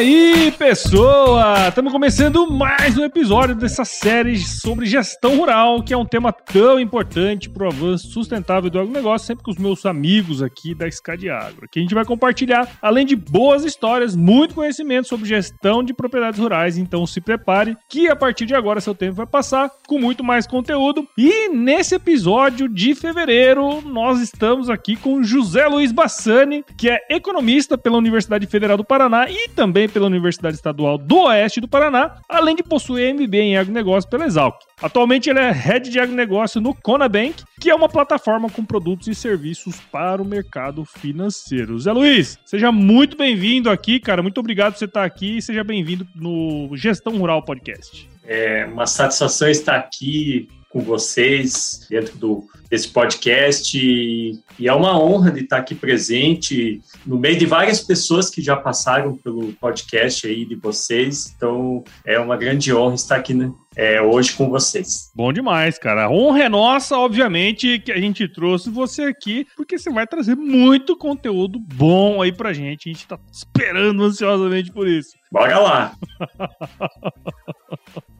E pessoa! Estamos começando mais um episódio dessa série sobre gestão rural, que é um tema tão importante para o avanço sustentável do agronegócio, sempre com os meus amigos aqui da Escade Agro. Aqui a gente vai compartilhar, além de boas histórias, muito conhecimento sobre gestão de propriedades rurais. Então se prepare, que a partir de agora seu tempo vai passar com muito mais conteúdo. E nesse episódio de fevereiro, nós estamos aqui com José Luiz Bassani, que é economista pela Universidade Federal do Paraná e também pela Universidade Estadual do Oeste do Paraná, além de possuir MBA em agronegócio pela Exalc. Atualmente ele é head de agronegócio no Conabank, que é uma plataforma com produtos e serviços para o mercado financeiro. Zé Luiz, seja muito bem-vindo aqui, cara. Muito obrigado por você estar aqui e seja bem-vindo no Gestão Rural Podcast. É uma satisfação estar aqui com vocês dentro do, desse podcast e, e, é uma honra de estar aqui presente no meio de várias pessoas que já passaram pelo podcast aí de vocês. Então é uma grande honra estar aqui né, é, hoje com vocês. Bom demais, cara. A honra é nossa, obviamente, que a gente trouxe você aqui, porque você vai trazer muito conteúdo bom aí pra gente. A gente tá esperando ansiosamente por isso. Bora lá!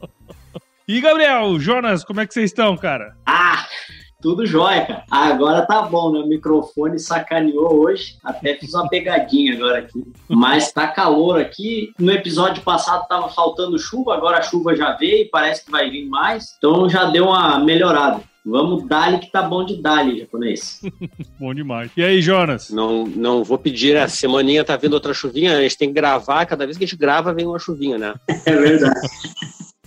E Gabriel, Jonas, como é que vocês estão, cara? Ah, tudo jóia, cara. Agora tá bom, né? O microfone sacaneou hoje. Até fiz uma pegadinha agora aqui. Mas tá calor aqui. No episódio passado tava faltando chuva, agora a chuva já veio, parece que vai vir mais. Então já deu uma melhorada. Vamos dali que tá bom de dali, japonês. bom demais. E aí, Jonas? Não, não vou pedir, a semaninha tá vindo outra chuvinha, a gente tem que gravar, cada vez que a gente grava vem uma chuvinha, né? É verdade.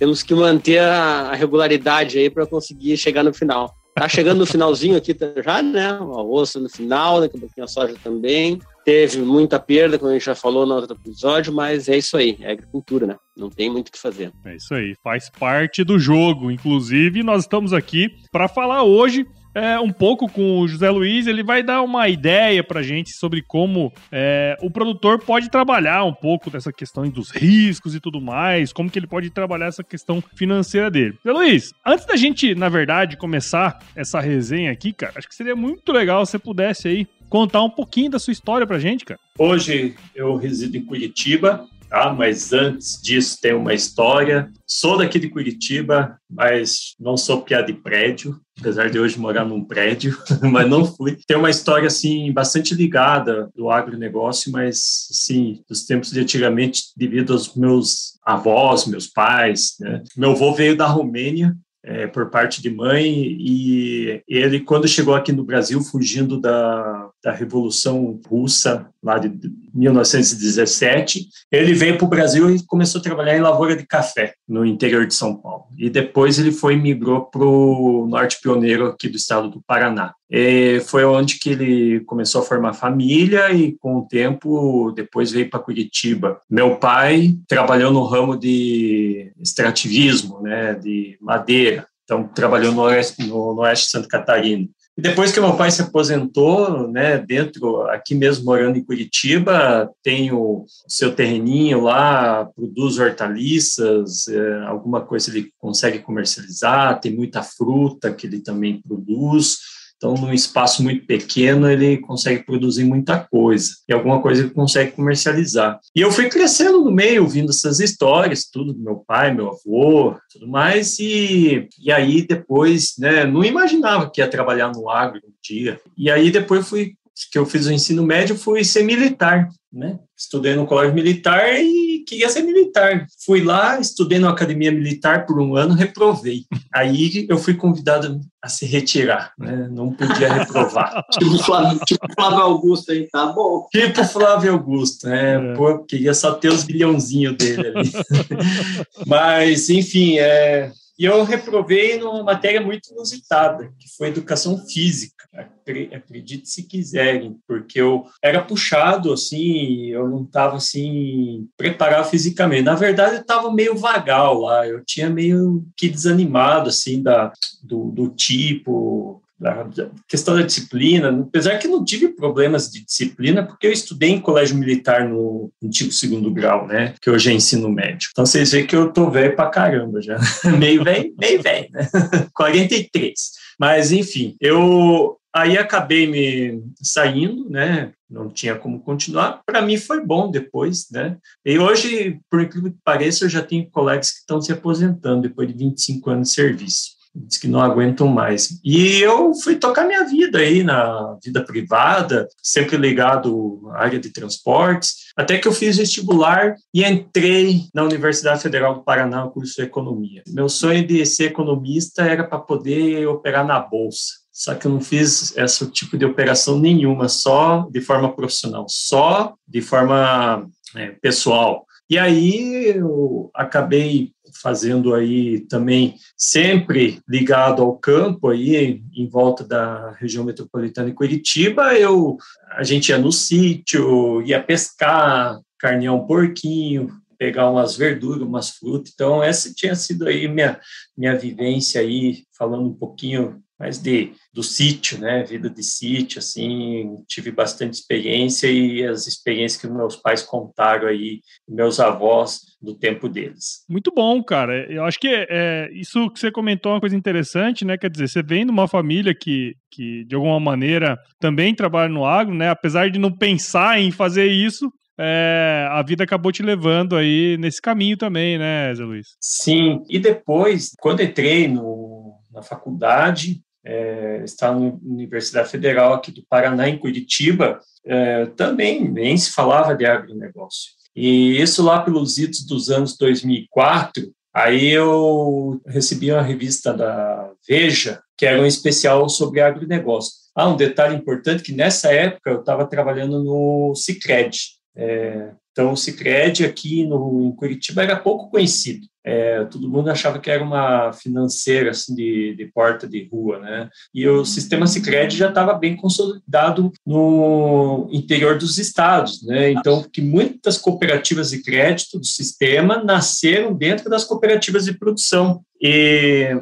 Temos que manter a regularidade aí para conseguir chegar no final. Tá chegando no finalzinho aqui já, né? O arroz no final, daqui a pouquinho a soja também. Teve muita perda, como a gente já falou no outro episódio, mas é isso aí, é agricultura, né? Não tem muito o que fazer. É isso aí, faz parte do jogo. Inclusive, nós estamos aqui para falar hoje é, um pouco com o José Luiz, ele vai dar uma ideia pra gente sobre como é, o produtor pode trabalhar um pouco dessa questão dos riscos e tudo mais, como que ele pode trabalhar essa questão financeira dele. José Luiz, antes da gente, na verdade, começar essa resenha aqui, cara, acho que seria muito legal se você pudesse aí contar um pouquinho da sua história pra gente, cara. Hoje eu resido em Curitiba, tá? Mas antes disso tem uma história. Sou daqui de Curitiba, mas não sou piada de prédio, apesar de hoje morar num prédio, mas não fui. Tem uma história assim bastante ligada do agronegócio, mas sim, dos tempos de antigamente, devido aos meus avós, meus pais, né? Meu avô veio da Romênia, é, por parte de mãe, e ele, quando chegou aqui no Brasil, fugindo da, da Revolução Russa, lá de 1917, ele veio para o Brasil e começou a trabalhar em lavoura de café, no interior de São Paulo. E depois ele foi migrou para o Norte Pioneiro, aqui do estado do Paraná. E foi onde que ele começou a formar família e, com o tempo, depois veio para Curitiba. Meu pai trabalhou no ramo de extrativismo, né, de madeira. Então, trabalhou no oeste, no, no oeste de Santa Catarina. Depois que meu pai se aposentou, né, dentro, aqui mesmo morando em Curitiba, tem o seu terreninho lá, produz hortaliças, é, alguma coisa ele consegue comercializar, tem muita fruta que ele também produz. Então, num espaço muito pequeno, ele consegue produzir muita coisa. E alguma coisa ele consegue comercializar. E eu fui crescendo no meio, ouvindo essas histórias, tudo do meu pai, meu avô, tudo mais. E, e aí, depois, né, não imaginava que ia trabalhar no agro um dia. E aí, depois fui que eu fiz o ensino médio, fui ser militar, né? Estudei no colégio militar e queria ser militar. Fui lá, estudei na academia militar por um ano, reprovei. Aí eu fui convidado a se retirar, né? Não podia reprovar. tipo, Flávio, tipo Flávio Augusto aí, tá bom. Tipo Flávio Augusto, né? É. Pô, queria só ter os bilhãozinhos dele ali. Mas, enfim, é... E eu reprovei numa matéria muito inusitada, que foi educação física. acredite se quiserem, porque eu era puxado assim, eu não estava assim preparado fisicamente. Na verdade, eu estava meio vagal lá, eu tinha meio que desanimado assim da do, do tipo a questão da disciplina, apesar que não tive problemas de disciplina, porque eu estudei em colégio militar no antigo segundo grau, né, que hoje é ensino médio. Então vocês veem que eu tô velho pra caramba já, meio velho, meio velho, né, 43. Mas enfim, eu aí acabei me saindo, né, não tinha como continuar. Para mim foi bom depois, né? E hoje, por incrível que pareça, eu já tenho colegas que estão se aposentando depois de 25 anos de serviço diz que não aguentam mais. E eu fui tocar minha vida aí na vida privada, sempre ligado à área de transportes, até que eu fiz vestibular e entrei na Universidade Federal do Paraná curso de Economia. Meu sonho de ser economista era para poder operar na bolsa. Só que eu não fiz esse tipo de operação nenhuma, só de forma profissional, só de forma é, pessoal. E aí eu acabei fazendo aí também sempre ligado ao campo aí em volta da região metropolitana de Curitiba, eu a gente ia no sítio, ia pescar, carnear um porquinho, pegar umas verduras, umas frutas. Então essa tinha sido aí minha minha vivência aí falando um pouquinho mais de do sítio, né, vida de sítio, assim, tive bastante experiência e as experiências que meus pais contaram aí, meus avós do tempo deles. Muito bom, cara. Eu acho que é, isso que você comentou é uma coisa interessante, né? Quer dizer, você vem de uma família que, que de alguma maneira também trabalha no agro, né? Apesar de não pensar em fazer isso, é, a vida acabou te levando aí nesse caminho também, né, Zé Luiz? Sim, e depois, quando entrei no, na faculdade, é, está na Universidade Federal aqui do Paraná, em Curitiba, é, também nem se falava de agronegócio. E isso lá pelos idos dos anos 2004, aí eu recebi uma revista da Veja, que era um especial sobre agronegócio. Ah, um detalhe importante que nessa época eu estava trabalhando no Cicred. É, então, o Cicred aqui no, em Curitiba era pouco conhecido. É, todo mundo achava que era uma financeira assim de, de porta de rua, né? E o sistema Sicredi já estava bem consolidado no interior dos estados, né? Então, que muitas cooperativas de crédito do sistema nasceram dentro das cooperativas de produção. E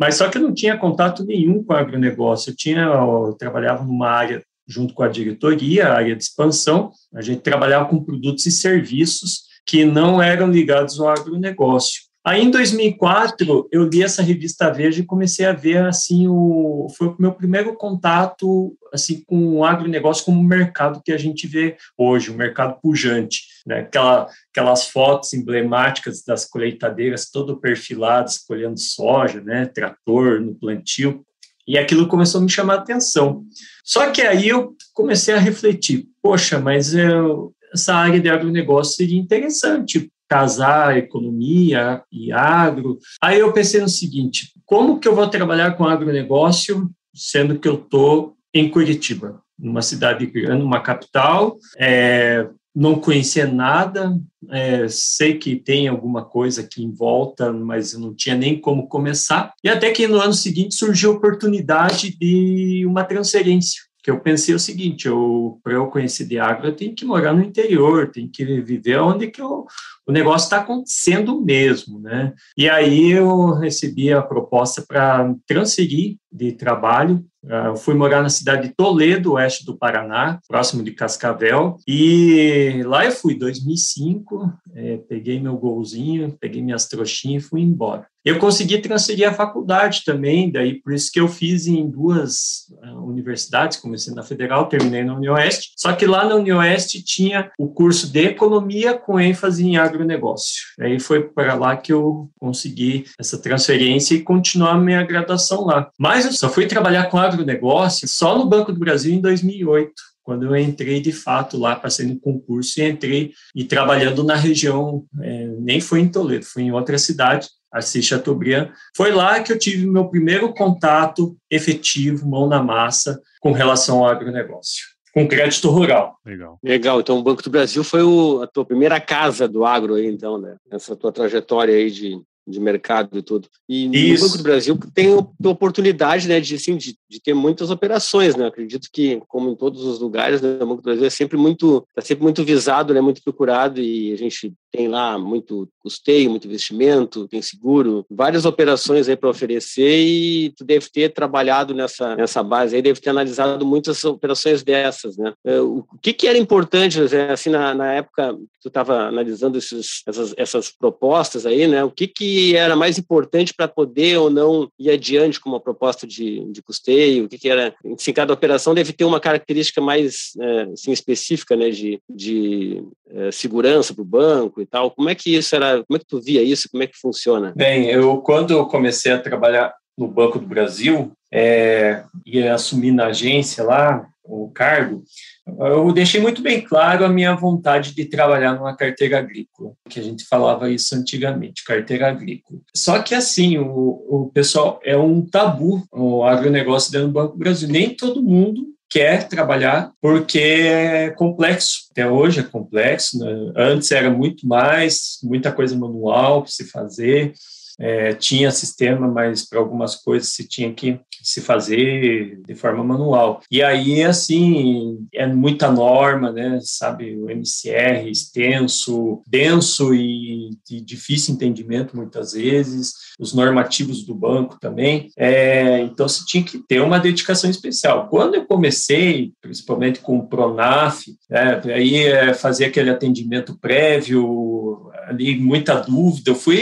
mas só que eu não tinha contato nenhum com o agronegócio. Eu tinha eu trabalhava numa área junto com a diretoria, a área de expansão, a gente trabalhava com produtos e serviços que não eram ligados ao agronegócio. Aí, em 2004, eu li essa revista Veja e comecei a ver, assim, o, foi o meu primeiro contato, assim, com o agronegócio como mercado que a gente vê hoje, o um mercado pujante, né? Aquela, aquelas fotos emblemáticas das colheitadeiras todo perfiladas, colhendo soja, né? Trator no plantio. E aquilo começou a me chamar a atenção. Só que aí eu comecei a refletir, poxa, mas eu, essa área de agronegócio seria interessante, casar economia e agro. Aí eu pensei no seguinte, como que eu vou trabalhar com agronegócio, sendo que eu estou em Curitiba, numa cidade grande, uma capital, é, não conhecia nada, é, sei que tem alguma coisa aqui em volta, mas eu não tinha nem como começar. E até que no ano seguinte surgiu a oportunidade de uma transferência que eu pensei o seguinte, eu para eu conhecer de agro, eu tenho que morar no interior, tenho que viver onde que eu, o negócio está acontecendo mesmo, né? E aí eu recebi a proposta para transferir de trabalho eu fui morar na cidade de Toledo, oeste do Paraná, próximo de Cascavel, e lá eu fui, 2005, é, peguei meu golzinho, peguei minhas trouxinhas e fui embora. Eu consegui transferir a faculdade também, daí por isso que eu fiz em duas uh, universidades, comecei na Federal, terminei na Unioeste, só que lá na Unioeste tinha o curso de Economia com ênfase em agronegócio. Aí foi para lá que eu consegui essa transferência e continuar minha graduação lá. Mas eu só fui trabalhar com agronegócio só no Banco do Brasil em 2008 quando eu entrei de fato lá, passei no concurso e entrei e trabalhando na região, é, nem foi em Toledo, fui em outra cidade, Assis Chateaubriand. Foi lá que eu tive meu primeiro contato efetivo, mão na massa, com relação ao agronegócio com crédito rural. Legal. Legal. Então, o Banco do Brasil foi o, a tua primeira casa do agro aí, então, né? Essa tua trajetória aí de de mercado e tudo. E Isso. no Banco do Brasil tem oportunidade, né, de, assim, de, de ter muitas operações, né? Acredito que, como em todos os lugares, né, o Banco do Brasil é sempre muito, está sempre muito visado, né, muito procurado e a gente tem lá muito custeio, muito investimento, tem seguro, várias operações aí para oferecer e tu deve ter trabalhado nessa, nessa base aí, deve ter analisado muitas operações dessas, né? É, o que que era importante, assim, na, na época que tu estava analisando esses, essas, essas propostas aí, né? O que que era mais importante para poder ou não ir adiante com uma proposta de, de custeio? O que que era... Enfim, cada operação deve ter uma característica mais, é, assim, específica, né? De, de é, segurança para o banco e tal. Como é que isso era? Como é que tu via isso? Como é que funciona? Bem, eu quando eu comecei a trabalhar no Banco do Brasil é, e assumir na agência lá o cargo, eu deixei muito bem claro a minha vontade de trabalhar numa carteira agrícola, que a gente falava isso antigamente, carteira agrícola. Só que assim, o, o pessoal é um tabu o agronegócio dentro do Banco do Brasil. Nem todo mundo quer trabalhar porque é complexo. Até hoje é complexo. Né? Antes era muito mais, muita coisa manual para se fazer. É, tinha sistema, mas para algumas coisas se tinha que se fazer de forma manual. E aí, assim, é muita norma, né? Sabe, o MCR extenso, denso e de difícil entendimento muitas vezes, os normativos do banco também. É, então, se tinha que ter uma dedicação especial. Quando eu comecei, principalmente com o Pronaf, né, aí é, fazer aquele atendimento prévio, ali muita dúvida, eu fui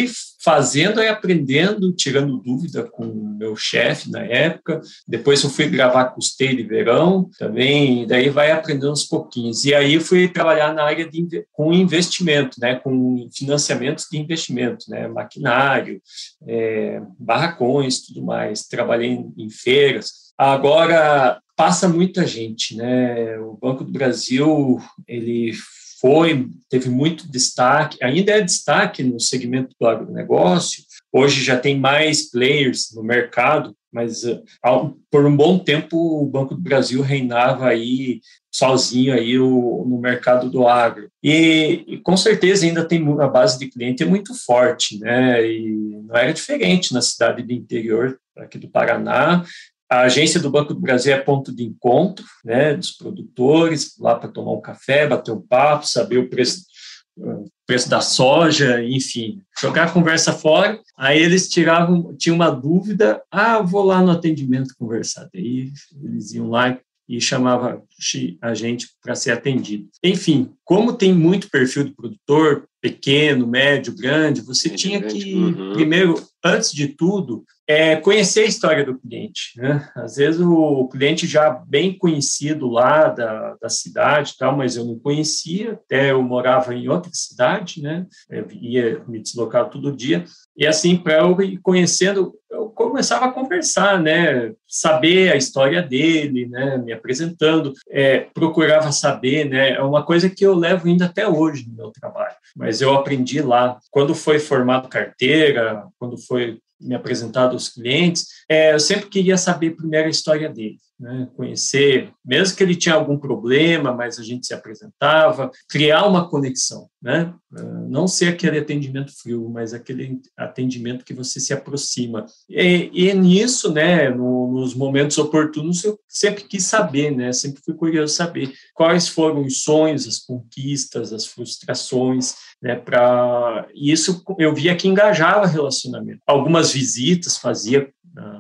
fazendo e aprendendo, tirando dúvida com o meu chefe na época. Depois eu fui gravar custeio de verão também, daí vai aprendendo uns pouquinhos. E aí fui trabalhar na área de com investimento, né, com financiamentos de investimento, né, maquinário, é, barracões, tudo mais. Trabalhei em, em feiras. Agora passa muita gente, né? O Banco do Brasil ele foi, teve muito destaque, ainda é destaque no segmento do agronegócio. Hoje já tem mais players no mercado, mas uh, por um bom tempo o Banco do Brasil reinava aí sozinho aí o, no mercado do agro. E, e, com certeza ainda tem a base de cliente é muito forte, né? E não era diferente na cidade do interior aqui do Paraná. A agência do Banco do Brasil é ponto de encontro né, dos produtores, lá para tomar um café, bater um papo, saber o preço, o preço da soja, enfim, jogar a conversa fora. Aí eles tiravam, tinham uma dúvida, ah, vou lá no atendimento conversar. Daí eles iam lá e chamava a gente para ser atendido. Enfim, como tem muito perfil de produtor, pequeno, médio, grande, você médio, tinha grande. que, uhum. primeiro, antes de tudo, é conhecer a história do cliente. Né? Às vezes o cliente já bem conhecido lá da, da cidade, tal, mas eu não conhecia, até eu morava em outra cidade, né? Eu ia me deslocar todo dia, e assim, para eu ir conhecendo, começava a conversar, né? Saber a história dele, né? Me apresentando, é, procurava saber, né? É uma coisa que eu levo ainda até hoje no meu trabalho, mas eu aprendi lá. Quando foi formado carteira, quando foi me apresentado aos clientes, é, eu sempre queria saber primeiro a história dele, né? conhecer, mesmo que ele tinha algum problema, mas a gente se apresentava, criar uma conexão, né? Ah, não ser aquele atendimento frio, mas aquele atendimento que você se aproxima. E, e nisso, né, no, nos momentos oportunos, eu sempre quis saber, né? sempre fui curioso saber quais foram os sonhos, as conquistas, as frustrações, né, para isso eu via que engajava relacionamento. Algumas visitas fazia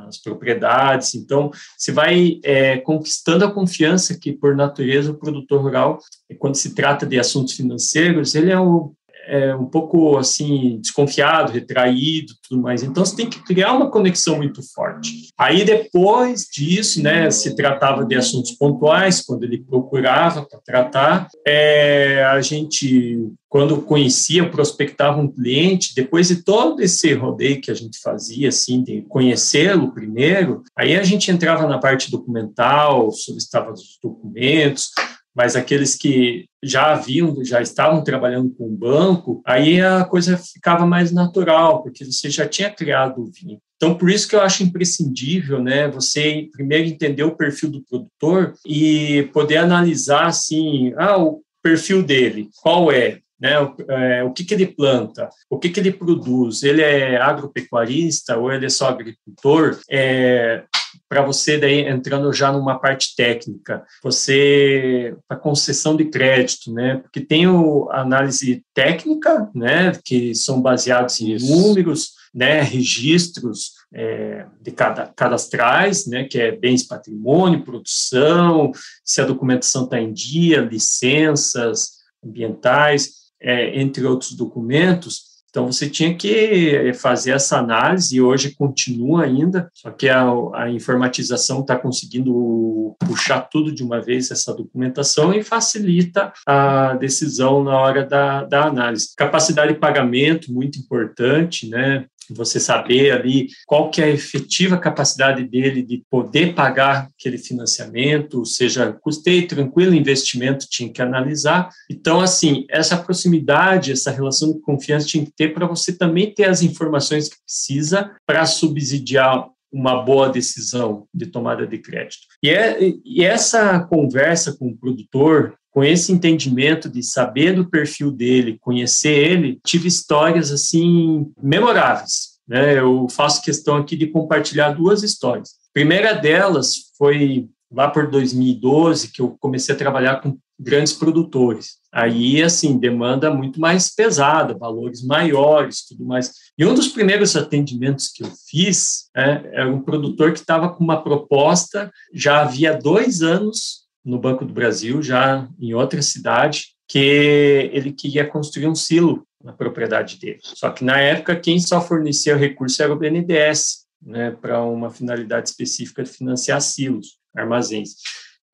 as propriedades, então se vai é, conquistando a confiança que por natureza o produtor rural, quando se trata de assuntos financeiros, ele é o é um pouco assim desconfiado, retraído, tudo mais. Então você tem que criar uma conexão muito forte. Aí depois disso, né, se tratava de assuntos pontuais quando ele procurava para tratar. É, a gente quando conhecia, prospectava um cliente, depois de todo esse rodeio que a gente fazia, assim, de conhecê-lo primeiro, aí a gente entrava na parte documental, solicitava os documentos, mas aqueles que já haviam, já estavam trabalhando com o banco, aí a coisa ficava mais natural, porque você já tinha criado o vinho. Então, por isso que eu acho imprescindível, né, você primeiro entender o perfil do produtor e poder analisar, assim, ah, o perfil dele, qual é? né? O, é, o que, que ele planta, o que, que ele produz, ele é agropecuarista ou ele é só agricultor, é, para você daí entrando já numa parte técnica, você a concessão de crédito, né? Porque tem o análise técnica, né? Que são baseados em Isso. números, né? Registros é, de cada, cadastrais, né? Que é bens patrimônio, produção, se a documentação está em dia, licenças ambientais, é, entre outros documentos. Então, você tinha que fazer essa análise, e hoje continua ainda, só que a, a informatização está conseguindo puxar tudo de uma vez, essa documentação, e facilita a decisão na hora da, da análise. Capacidade de pagamento, muito importante, né? Você saber ali qual que é a efetiva capacidade dele de poder pagar aquele financiamento, ou seja, custei tranquilo investimento, tinha que analisar. Então, assim, essa proximidade, essa relação de confiança tinha que ter para você também ter as informações que precisa para subsidiar uma boa decisão de tomada de crédito. E, é, e essa conversa com o produtor, com esse entendimento de saber do perfil dele, conhecer ele, tive histórias assim memoráveis. Né? Eu faço questão aqui de compartilhar duas histórias. A primeira delas foi lá por 2012 que eu comecei a trabalhar com grandes produtores. Aí, assim, demanda muito mais pesada, valores maiores, tudo mais. E um dos primeiros atendimentos que eu fiz né, era um produtor que estava com uma proposta já havia dois anos no Banco do Brasil, já em outra cidade, que ele queria construir um silo na propriedade dele. Só que na época quem só fornecia o recurso era o BNDES, né, para uma finalidade específica de financiar silos, armazéns.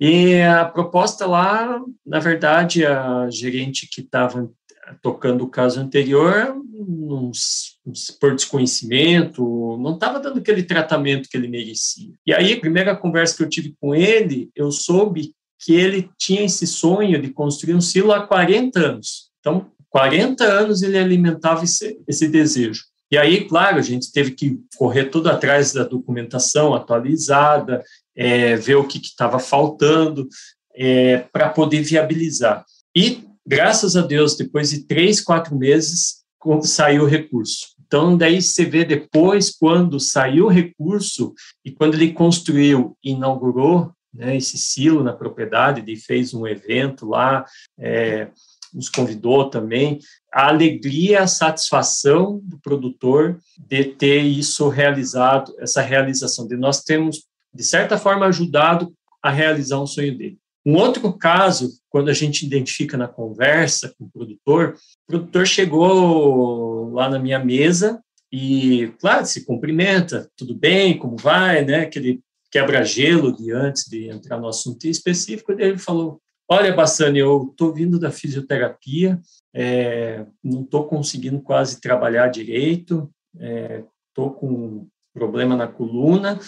E a proposta lá, na verdade, a gerente que estava tocando o caso anterior, por desconhecimento, não estava dando aquele tratamento que ele merecia. E aí, a primeira conversa que eu tive com ele, eu soube que ele tinha esse sonho de construir um silo há 40 anos. Então, 40 anos ele alimentava esse, esse desejo. E aí, claro, a gente teve que correr tudo atrás da documentação atualizada, é, ver o que estava faltando é, para poder viabilizar. E, graças a Deus, depois de três, quatro meses, saiu o recurso. Então, daí você vê depois, quando saiu o recurso e quando ele construiu e inaugurou, né, esse silo na propriedade, ele fez um evento lá, é, nos convidou também, a alegria, a satisfação do produtor de ter isso realizado, essa realização, de nós termos, de certa forma, ajudado a realizar um sonho dele. Um outro caso, quando a gente identifica na conversa com o produtor, o produtor chegou lá na minha mesa e, claro, se cumprimenta, tudo bem, como vai, né? Aquele quebra-gelo de antes de entrar no assunto específico, ele falou, olha, Bassani, eu estou vindo da fisioterapia, é, não estou conseguindo quase trabalhar direito, estou é, com problema na coluna,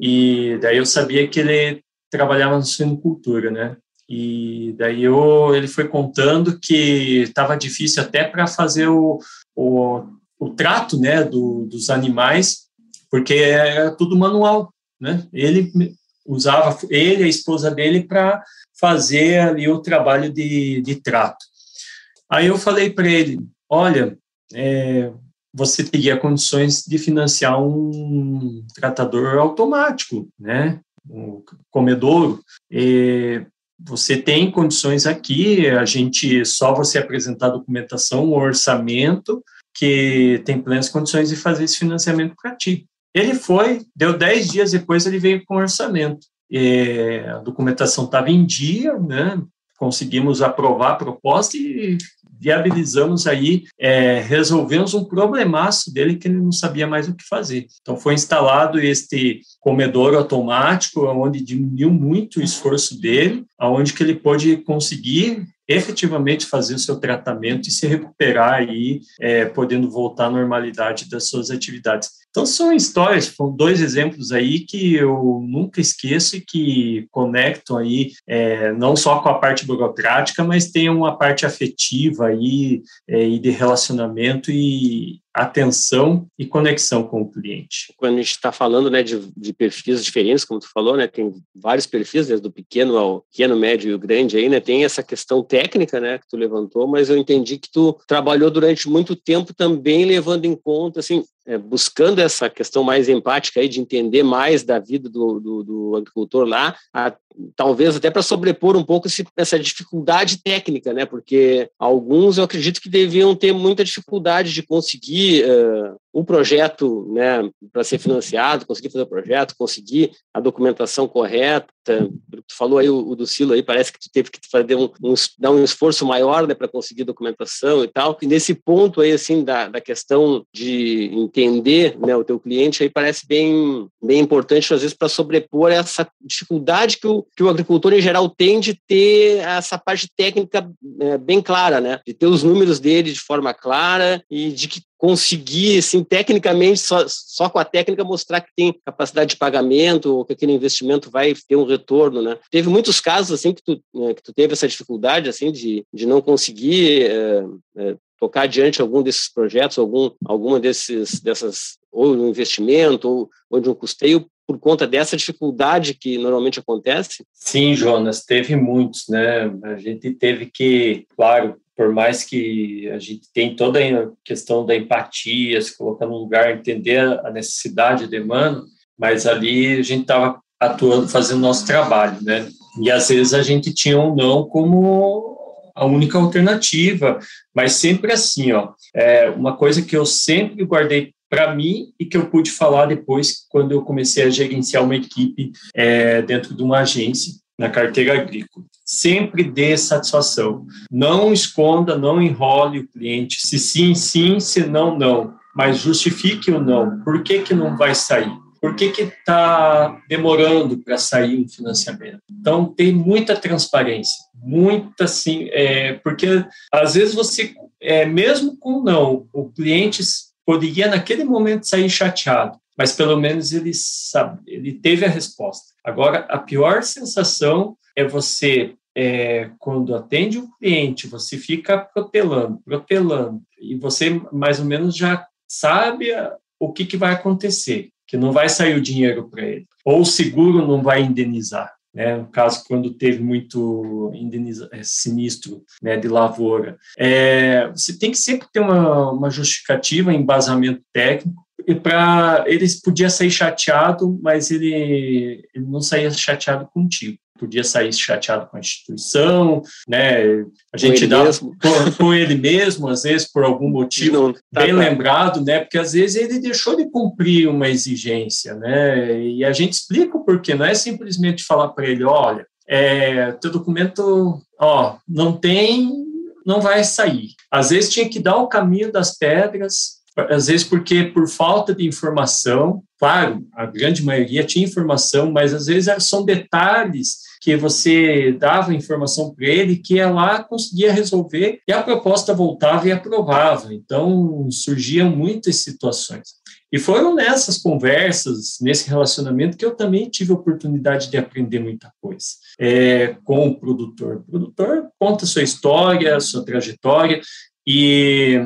e daí eu sabia que ele trabalhava no suinocultura, né? E daí eu, ele foi contando que estava difícil até para fazer o, o, o trato né, do, dos animais, porque era tudo manual né? Ele usava ele a esposa dele para fazer ali o trabalho de, de trato. Aí eu falei para ele, olha, é, você teria condições de financiar um tratador automático, né? Um comedouro. E você tem condições aqui, a gente só você apresentar a documentação, o orçamento, que tem plenas condições de fazer esse financiamento para ti. Ele foi, deu 10 dias depois, ele veio com orçamento. E a documentação estava em dia, né? conseguimos aprovar a proposta e viabilizamos aí, é, resolvemos um problemaço dele que ele não sabia mais o que fazer. Então foi instalado este comedor automático, onde diminuiu muito o esforço dele, aonde que ele pôde conseguir efetivamente fazer o seu tratamento e se recuperar aí, é, podendo voltar à normalidade das suas atividades. Então, são histórias, foram dois exemplos aí que eu nunca esqueço e que conectam aí, é, não só com a parte burocrática, mas tem uma parte afetiva aí é, e de relacionamento e, atenção e conexão com o cliente. Quando a gente está falando né, de, de, perfis diferentes, como tu falou, né, tem vários perfis, desde o pequeno ao pequeno, médio e o grande aí, né, tem essa questão técnica né, que tu levantou, mas eu entendi que tu trabalhou durante muito tempo também levando em conta, assim, é, buscando essa questão mais empática aí de entender mais da vida do, do, do agricultor lá, a, talvez até para sobrepor um pouco esse, essa dificuldade técnica, né? Porque alguns eu acredito que deviam ter muita dificuldade de conseguir uh, um projeto, né, para ser financiado, conseguir fazer o projeto, conseguir a documentação correta. Tu falou aí o, o do Silo aí, parece que tu teve que fazer um, um dar um esforço maior, né, para conseguir documentação e tal. E nesse ponto aí assim da, da questão de entender, né, o teu cliente aí parece bem bem importante às vezes para sobrepor essa dificuldade que o, que o agricultor em geral tem de ter essa parte técnica é, bem clara, né, de ter os números dele de forma clara e de que conseguir, assim, tecnicamente, só, só com a técnica, mostrar que tem capacidade de pagamento ou que aquele investimento vai ter um retorno, né? Teve muitos casos, assim, que tu, né, que tu teve essa dificuldade, assim, de, de não conseguir é, é, tocar adiante algum desses projetos, algum, alguma desses, dessas, ou um investimento, ou, ou de um custeio, por conta dessa dificuldade que normalmente acontece? Sim, Jonas, teve muitos, né? A gente teve que, claro, por mais que a gente tem toda a questão da empatia, se colocar no lugar, entender a necessidade e demanda, mas ali a gente estava atuando, fazendo nosso trabalho, né? E às vezes a gente tinha um não como a única alternativa, mas sempre assim, ó. É uma coisa que eu sempre guardei para mim e que eu pude falar depois quando eu comecei a gerenciar uma equipe é, dentro de uma agência na carteira agrícola sempre dê satisfação. Não esconda, não enrole o cliente. Se sim, sim, se não, não. Mas justifique o não. Por que, que não vai sair? Por que está demorando para sair um financiamento? Então, tem muita transparência, muita sim, é, porque às vezes você, é, mesmo com não, o cliente poderia naquele momento sair chateado, mas pelo menos ele sabe, ele teve a resposta. Agora, a pior sensação é você, é, quando atende um cliente, você fica protelando, protelando, e você mais ou menos já sabe o que, que vai acontecer, que não vai sair o dinheiro para ele, ou o seguro não vai indenizar. Né, no caso, quando teve muito é, sinistro né, de lavoura. É, você tem que sempre ter uma, uma justificativa, embasamento técnico, e para eles podia sair chateado, mas ele, ele não saía chateado contigo podia sair chateado com a instituição, né? A gente dá com, com, ele mesmo, às vezes por algum motivo tá, bem tá. lembrado, né? Porque às vezes ele deixou de cumprir uma exigência, né? E a gente explica o porquê, não é simplesmente falar para ele, olha, é, teu documento, ó, não tem, não vai sair. Às vezes tinha que dar o caminho das pedras, às vezes porque por falta de informação, claro, a grande maioria tinha informação, mas às vezes são detalhes que você dava informação para ele que ela conseguia resolver e a proposta voltava e aprovava. Então surgiam muitas situações. E foram nessas conversas, nesse relacionamento, que eu também tive a oportunidade de aprender muita coisa é, com o produtor. O produtor conta sua história, sua trajetória, e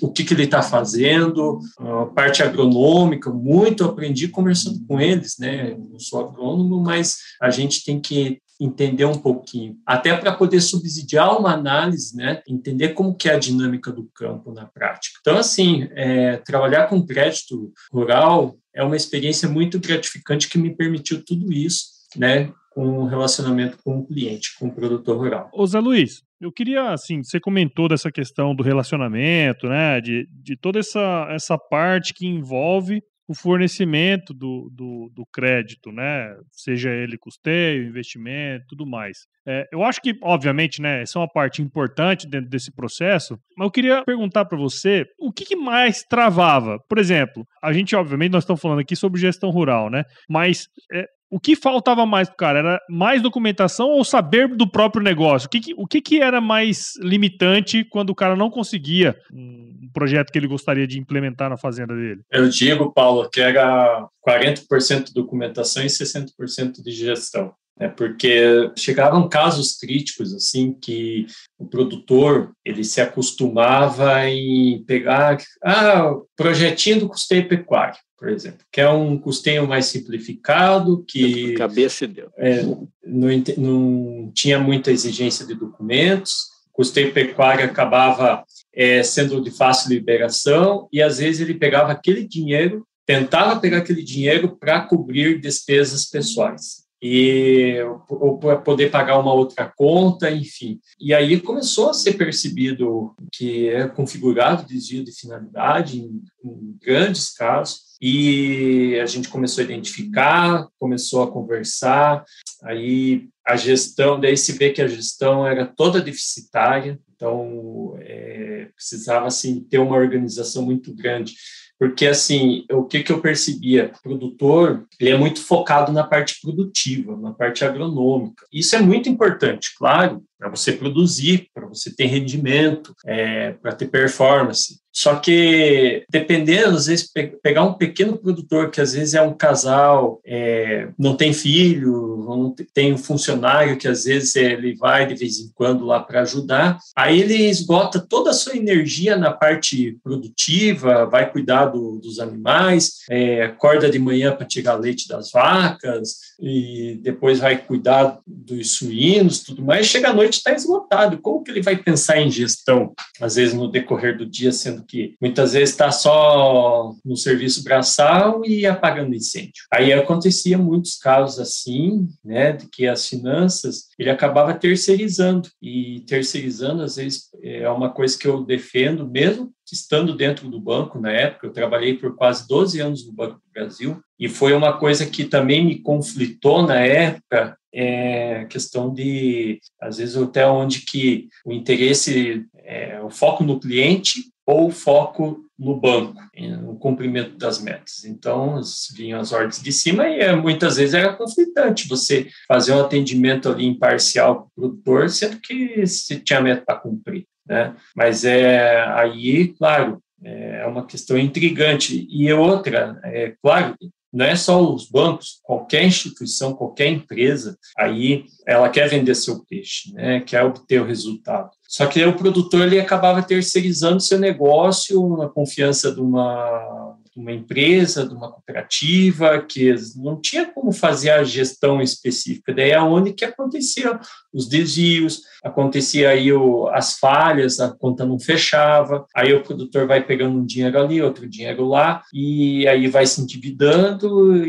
o que, que ele está fazendo, a parte agronômica, muito aprendi conversando com eles, né? não sou agrônomo, mas a gente tem que entender um pouquinho, até para poder subsidiar uma análise, né? entender como que é a dinâmica do campo na prática. Então, assim, é, trabalhar com crédito rural é uma experiência muito gratificante que me permitiu tudo isso, né? com o relacionamento com o cliente, com o produtor rural. Ô Zé Luiz, eu queria, assim, você comentou dessa questão do relacionamento, né, de, de toda essa, essa parte que envolve o fornecimento do, do, do, crédito, né? Seja ele custeio, investimento, tudo mais. É, eu acho que, obviamente, né, essa é uma parte importante dentro desse processo, mas eu queria perguntar para você o que, que, mais travava. Por exemplo, a gente, obviamente, nós estamos falando aqui sobre gestão rural, né? Mas é, o que faltava mais pro cara? Era mais documentação ou saber do próprio negócio? O que, que o que, que era mais limitante quando o cara não conseguia um projeto que ele gostaria de implementar na fazenda dele? Eu digo, Paulo, que era 40% de documentação e 60% de gestão né, porque chegavam casos críticos assim que o produtor ele se acostumava em pegar ah projetinho do custeio pecuário por exemplo que é um custeio mais simplificado que cabeça deu é, não, não tinha muita exigência de documentos custeio pecuário acabava é, sendo de fácil liberação e às vezes ele pegava aquele dinheiro tentava pegar aquele dinheiro para cobrir despesas pessoais e ou poder pagar uma outra conta, enfim. E aí começou a ser percebido que é configurado desvio de finalidade em, em grandes casos. E a gente começou a identificar, começou a conversar, aí a gestão, daí se vê que a gestão era toda deficitária, então é, precisava assim ter uma organização muito grande porque assim, o que, que eu percebia? O produtor, ele é muito focado na parte produtiva, na parte agronômica. Isso é muito importante, claro, para você produzir, para você ter rendimento, é, para ter performance. Só que, dependendo, às vezes, pegar um pequeno produtor, que às vezes é um casal, é, não tem filho, não tem um funcionário que às vezes ele vai de vez em quando lá para ajudar, aí ele esgota toda a sua energia na parte produtiva, vai cuidar do, dos animais, é, acorda de manhã para tirar leite das vacas, e depois vai cuidar dos suínos, tudo mais, chega à noite está esgotado. Como que ele vai pensar em gestão, às vezes no decorrer do dia, sendo que muitas vezes está só no serviço braçal e apagando incêndio. Aí acontecia muitos casos assim, né, de que as finanças ele acabava terceirizando e terceirizando às vezes é uma coisa que eu defendo mesmo estando dentro do banco na época, eu trabalhei por quase 12 anos no Banco do Brasil, e foi uma coisa que também me conflitou na época, é questão de, às vezes, até onde que o interesse, é, o foco no cliente ou foco no banco, no cumprimento das metas. Então, vinham as ordens de cima e é, muitas vezes era conflitante você fazer um atendimento ali imparcial para o produtor, sendo que você tinha meta para cumprir né? Mas é aí, claro, é uma questão intrigante. E outra, é claro, não é só os bancos, qualquer instituição, qualquer empresa, aí ela quer vender seu peixe, né? quer obter o resultado. Só que o produtor ele acabava terceirizando seu negócio na confiança de uma uma empresa, de uma cooperativa, que não tinha como fazer a gestão específica. Daí é onde que acontecia os desvios, acontecia aí o, as falhas, a conta não fechava, aí o produtor vai pegando um dinheiro ali, outro dinheiro lá, e aí vai se endividando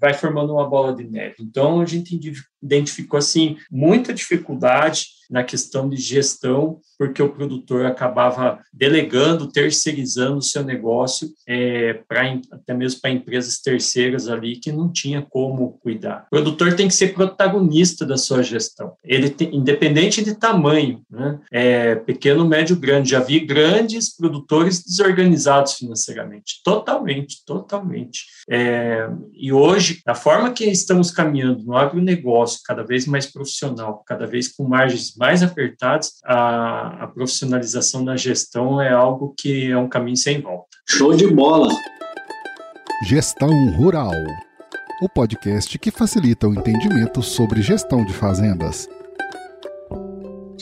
vai formando uma bola de neve. Então, a gente identificou, assim, muita dificuldade na questão de gestão, porque o produtor acabava delegando, terceirizando o seu negócio é, até mesmo para empresas terceiras ali que não tinha como cuidar. O produtor tem que ser protagonista da sua gestão. Ele tem, independente de tamanho, né? É, pequeno, médio, grande. Já vi grandes produtores desorganizados financeiramente, totalmente, totalmente. É, e hoje, da forma que estamos caminhando no agronegócio, cada vez mais profissional, cada vez com margens mais apertadas, a, a profissionalização da gestão é algo que é um caminho sem volta. Show de bola! Gestão Rural o podcast que facilita o entendimento sobre gestão de fazendas.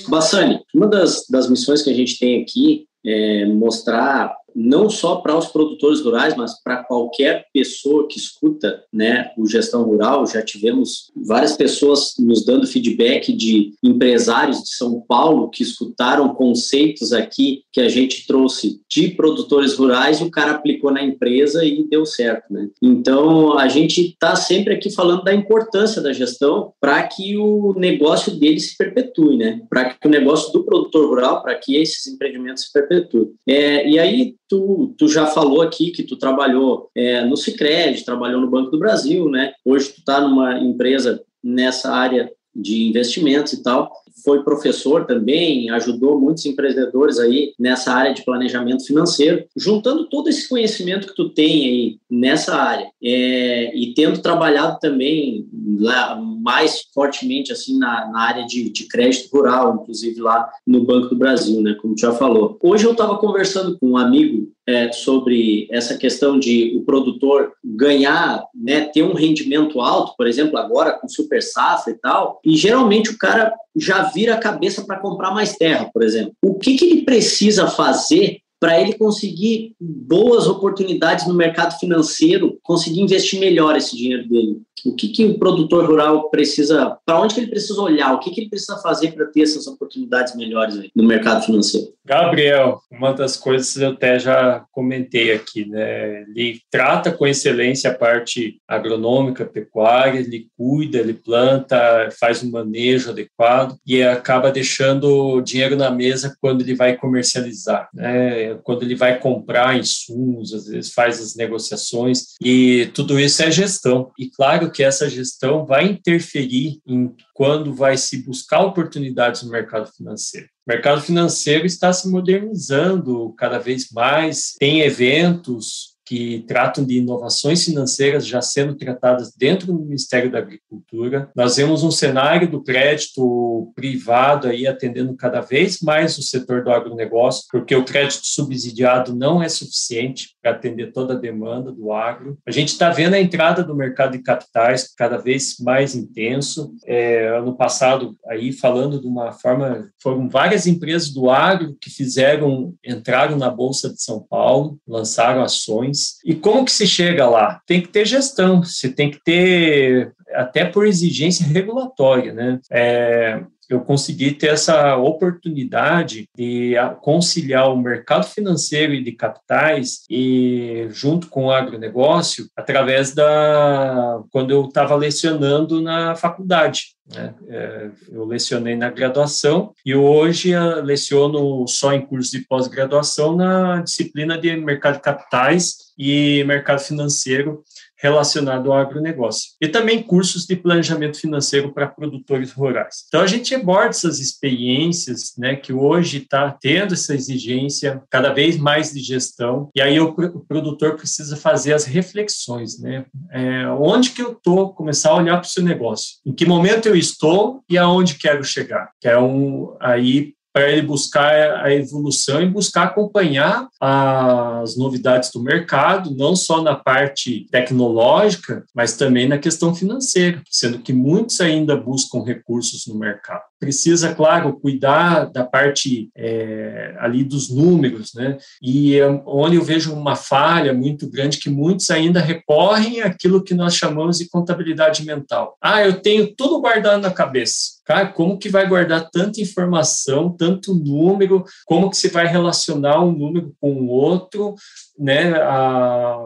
Bassani, uma das, das missões que a gente tem aqui é mostrar não só para os produtores rurais, mas para qualquer pessoa que escuta né, o Gestão Rural. Já tivemos várias pessoas nos dando feedback de empresários de São Paulo que escutaram conceitos aqui que a gente trouxe de produtores rurais e o cara aplicou na empresa e deu certo. Né? Então, a gente está sempre aqui falando da importância da gestão para que o negócio dele se perpetue, né? para que o negócio do produtor rural, para que esses empreendimentos se perpetuem. É, e aí, tu, tu já falou aqui que tu trabalhou é, no Cicred, trabalhou no Banco do Brasil, né? Hoje tu está numa empresa nessa área de investimentos e tal. Foi professor também, ajudou muitos empreendedores aí nessa área de planejamento financeiro. Juntando todo esse conhecimento que tu tem aí nessa área é, e tendo trabalhado também lá, mais fortemente assim na, na área de, de, crédito rural, inclusive lá no Banco do Brasil, né, como tu já falou. Hoje eu estava conversando com um amigo é, sobre essa questão de o produtor ganhar, né, ter um rendimento alto, por exemplo, agora com super safra e tal, e geralmente o cara já vira a cabeça para comprar mais terra, por exemplo. O que, que ele precisa fazer para ele conseguir boas oportunidades no mercado financeiro, conseguir investir melhor esse dinheiro dele? O que, que o produtor rural precisa, para onde que ele precisa olhar, o que, que ele precisa fazer para ter essas oportunidades melhores no mercado financeiro? Gabriel, uma das coisas eu até já comentei aqui, né? Ele trata com excelência a parte agronômica, pecuária, ele cuida, ele planta, faz um manejo adequado e acaba deixando dinheiro na mesa quando ele vai comercializar, né? Quando ele vai comprar insumos, às vezes faz as negociações e tudo isso é gestão. E claro que essa gestão vai interferir em quando vai se buscar oportunidades no mercado financeiro. O mercado financeiro está se modernizando cada vez mais, tem eventos que tratam de inovações financeiras já sendo tratadas dentro do Ministério da Agricultura. Nós vemos um cenário do crédito privado aí atendendo cada vez mais o setor do agronegócio, porque o crédito subsidiado não é suficiente para atender toda a demanda do agro. A gente está vendo a entrada do mercado de capitais cada vez mais intenso. É, ano passado, aí falando de uma forma, foram várias empresas do agro que fizeram, entraram na Bolsa de São Paulo, lançaram ações. E como que se chega lá? Tem que ter gestão, você tem que ter até por exigência regulatória, né? É, eu consegui ter essa oportunidade de conciliar o mercado financeiro e de capitais e junto com o agronegócio através da quando eu estava lecionando na faculdade. Né? É, eu lecionei na graduação e hoje leciono só em curso de pós-graduação na disciplina de mercado de capitais e mercado financeiro relacionado ao agronegócio. E também cursos de planejamento financeiro para produtores rurais. Então, a gente aborda essas experiências, né, que hoje está tendo essa exigência cada vez mais de gestão, e aí o, o produtor precisa fazer as reflexões, né? É, onde que eu estou, começar a olhar para o seu negócio, em que momento eu estou e aonde quero chegar. Que é um, aí para ele buscar a evolução e buscar acompanhar as novidades do mercado, não só na parte tecnológica, mas também na questão financeira, sendo que muitos ainda buscam recursos no mercado. Precisa, claro, cuidar da parte é, ali dos números, né? E é onde eu vejo uma falha muito grande que muitos ainda recorrem àquilo que nós chamamos de contabilidade mental. Ah, eu tenho tudo guardado na cabeça. Cara, como que vai guardar tanta informação, tanto número, como que você vai relacionar um número com o outro, né? A,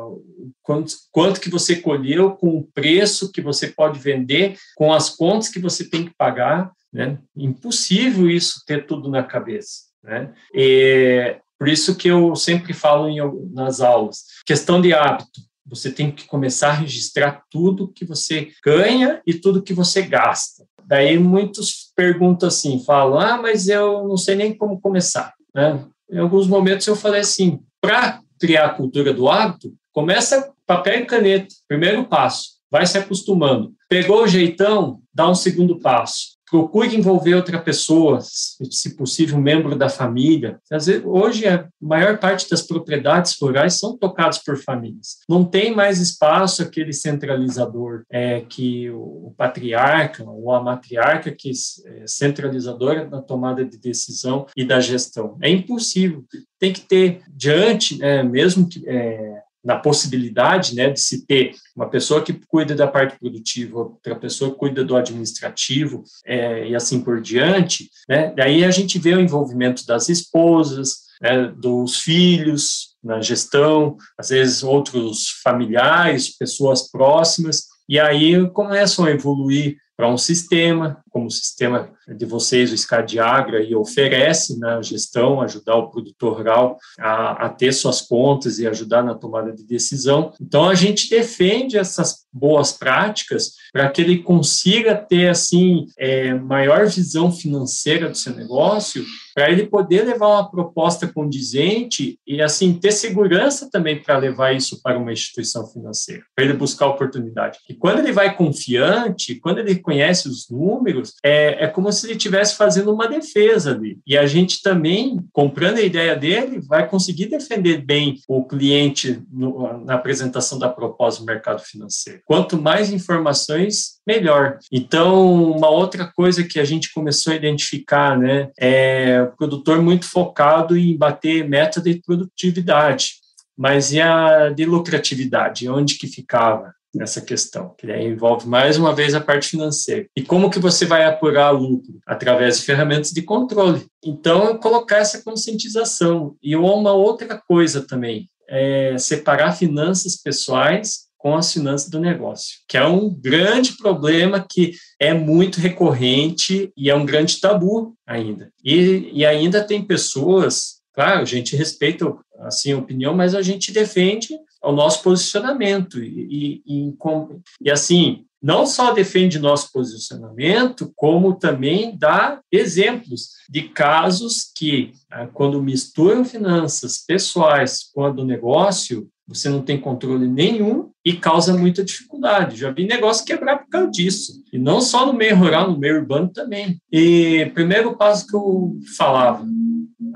quanto, quanto que você colheu com o preço que você pode vender, com as contas que você tem que pagar, né? Impossível isso ter tudo na cabeça, né? E, por isso que eu sempre falo em, nas aulas, questão de hábito. Você tem que começar a registrar tudo que você ganha e tudo que você gasta. Daí muitos perguntam assim, falam, ah, mas eu não sei nem como começar. Né? Em alguns momentos eu falei assim, para criar a cultura do hábito, começa papel e caneta, primeiro passo, vai se acostumando. Pegou o jeitão, dá um segundo passo procure envolver outra pessoa, se possível, um membro da família. Hoje, a maior parte das propriedades rurais são tocadas por famílias. Não tem mais espaço aquele centralizador é, que o, patriarca ou a matriarca que é centralizadora na tomada de decisão e da gestão. É impossível. Tem que ter diante, é, mesmo que é, na possibilidade né, de se ter uma pessoa que cuida da parte produtiva, outra pessoa que cuida do administrativo é, e assim por diante, né, daí a gente vê o envolvimento das esposas, né, dos filhos na gestão, às vezes outros familiares, pessoas próximas, e aí começam a evoluir para um sistema, como o sistema de vocês, o Scadiagra, e oferece na gestão, ajudar o produtor rural a, a ter suas contas e ajudar na tomada de decisão. Então, a gente defende essas boas práticas para que ele consiga ter, assim, é, maior visão financeira do seu negócio para ele poder levar uma proposta condizente e, assim, ter segurança também para levar isso para uma instituição financeira, para ele buscar oportunidade. E quando ele vai confiante, quando ele conhece os números, é, é como se ele estivesse fazendo uma defesa ali. E a gente também, comprando a ideia dele, vai conseguir defender bem o cliente no, na apresentação da proposta do mercado financeiro. Quanto mais informações, melhor. Então, uma outra coisa que a gente começou a identificar, né, é produtor muito focado em bater meta de produtividade, mas e a de lucratividade, onde que ficava? Nessa questão, que envolve mais uma vez a parte financeira. E como que você vai apurar lucro? Através de ferramentas de controle. Então, colocar essa conscientização. E uma outra coisa também, é separar finanças pessoais com as finanças do negócio, que é um grande problema que é muito recorrente e é um grande tabu ainda. E, e ainda tem pessoas, claro, a gente respeita assim a opinião, mas a gente defende o nosso posicionamento e, e, e, e assim não só defende nosso posicionamento, como também dá exemplos de casos que, ah, quando misturam finanças pessoais com do negócio, você não tem controle nenhum e causa muita dificuldade. Já vi negócio quebrar por causa disso. E não só no meio rural, no meio urbano também. E primeiro passo que eu falava,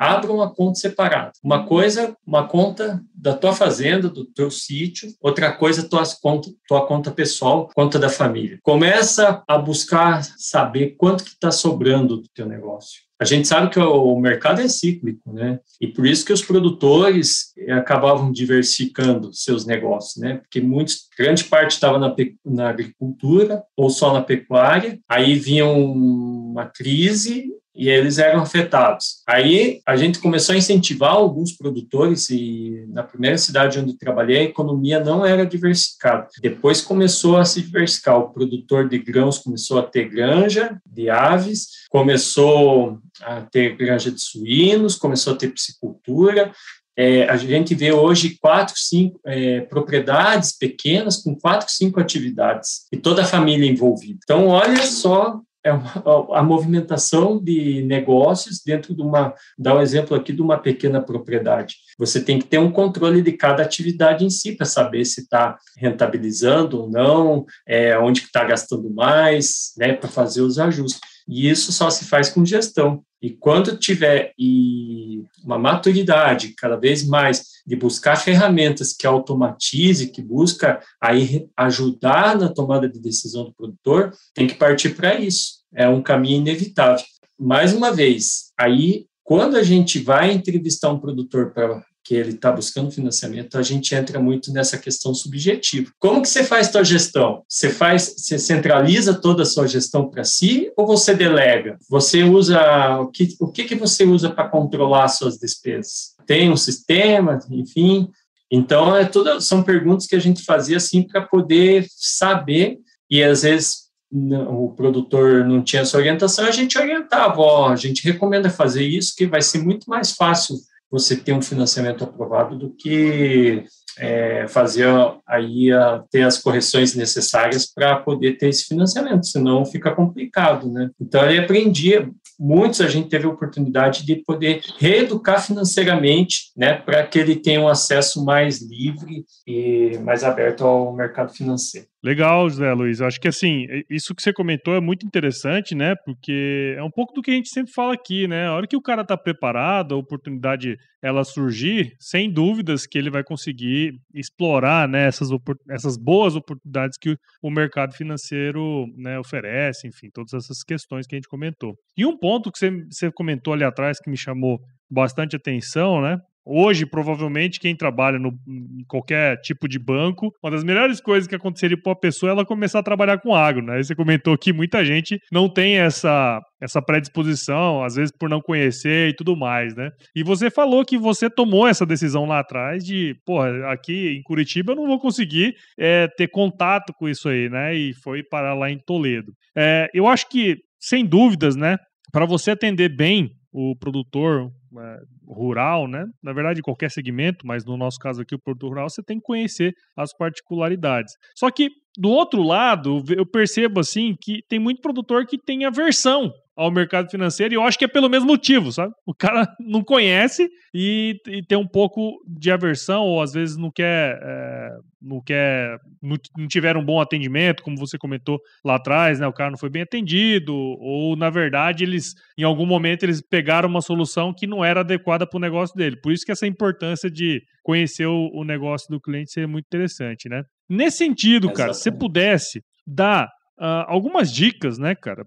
abra uma conta separada. Uma coisa, uma conta da tua fazenda, do teu sítio, outra coisa, tua conta, tua conta pessoal, conta da família. Começa a buscar saber quanto que está sobrando do teu negócio. A gente sabe que o mercado é cíclico, né? E por isso que os produtores acabavam diversificando seus negócios, né? Porque muitos, grande parte estava na, na agricultura ou só na pecuária. Aí vinha uma crise e eles eram afetados. Aí a gente começou a incentivar alguns produtores e na primeira cidade onde trabalhei a economia não era diversificada. Depois começou a se diversificar. O produtor de grãos começou a ter granja de aves, começou a ter granja de suínos, começou a ter piscicultura. É, a gente vê hoje quatro, cinco é, propriedades pequenas com quatro, cinco atividades e toda a família envolvida. Então, olha só é uma, a movimentação de negócios dentro de uma, dá um exemplo aqui de uma pequena propriedade. Você tem que ter um controle de cada atividade em si para saber se está rentabilizando ou não, é, onde está gastando mais, né, para fazer os ajustes. E isso só se faz com gestão. E quando tiver e uma maturidade cada vez mais de buscar ferramentas que automatize, que busca aí ajudar na tomada de decisão do produtor, tem que partir para isso. É um caminho inevitável. Mais uma vez, aí quando a gente vai entrevistar um produtor para que ele está buscando financiamento, a gente entra muito nessa questão subjetiva. Como que você faz sua gestão? Você faz, você centraliza toda a sua gestão para si ou você delega? Você usa o que o que, que você usa para controlar as suas despesas? Tem um sistema, enfim. Então é são perguntas que a gente fazia assim para poder saber e às vezes o produtor não tinha essa orientação, a gente orientava, ó, a gente recomenda fazer isso, que vai ser muito mais fácil você ter um financiamento aprovado do que é, fazer aí a, ter as correções necessárias para poder ter esse financiamento, senão fica complicado, né? Então ele aprendia, muitos a gente teve a oportunidade de poder reeducar financeiramente, né, para que ele tenha um acesso mais livre e mais aberto ao mercado financeiro. Legal, José Luiz. Acho que assim, isso que você comentou é muito interessante, né? Porque é um pouco do que a gente sempre fala aqui, né? A hora que o cara está preparado, a oportunidade ela surgir, sem dúvidas que ele vai conseguir explorar né, essas, essas boas oportunidades que o mercado financeiro né, oferece, enfim, todas essas questões que a gente comentou. E um ponto que você, você comentou ali atrás que me chamou bastante atenção, né? Hoje, provavelmente, quem trabalha no, em qualquer tipo de banco, uma das melhores coisas que aconteceria para uma pessoa é ela começar a trabalhar com agro, né? Você comentou que muita gente não tem essa, essa predisposição, às vezes por não conhecer e tudo mais, né? E você falou que você tomou essa decisão lá atrás de, porra, aqui em Curitiba eu não vou conseguir é, ter contato com isso aí, né? E foi parar lá em Toledo. É, eu acho que, sem dúvidas, né? Para você atender bem o produtor é, rural, né? Na verdade, qualquer segmento, mas no nosso caso aqui, o produtor rural, você tem que conhecer as particularidades. Só que, do outro lado, eu percebo assim que tem muito produtor que tem aversão ao mercado financeiro, e eu acho que é pelo mesmo motivo, sabe? O cara não conhece e, e tem um pouco de aversão, ou às vezes não quer, é, não quer, não, não tiveram um bom atendimento, como você comentou lá atrás, né? O cara não foi bem atendido, ou na verdade eles, em algum momento, eles pegaram uma solução que não era adequada para o negócio dele. Por isso que essa importância de conhecer o, o negócio do cliente seria muito interessante, né? Nesse sentido, Exatamente. cara, se você pudesse dar uh, algumas dicas, né, cara,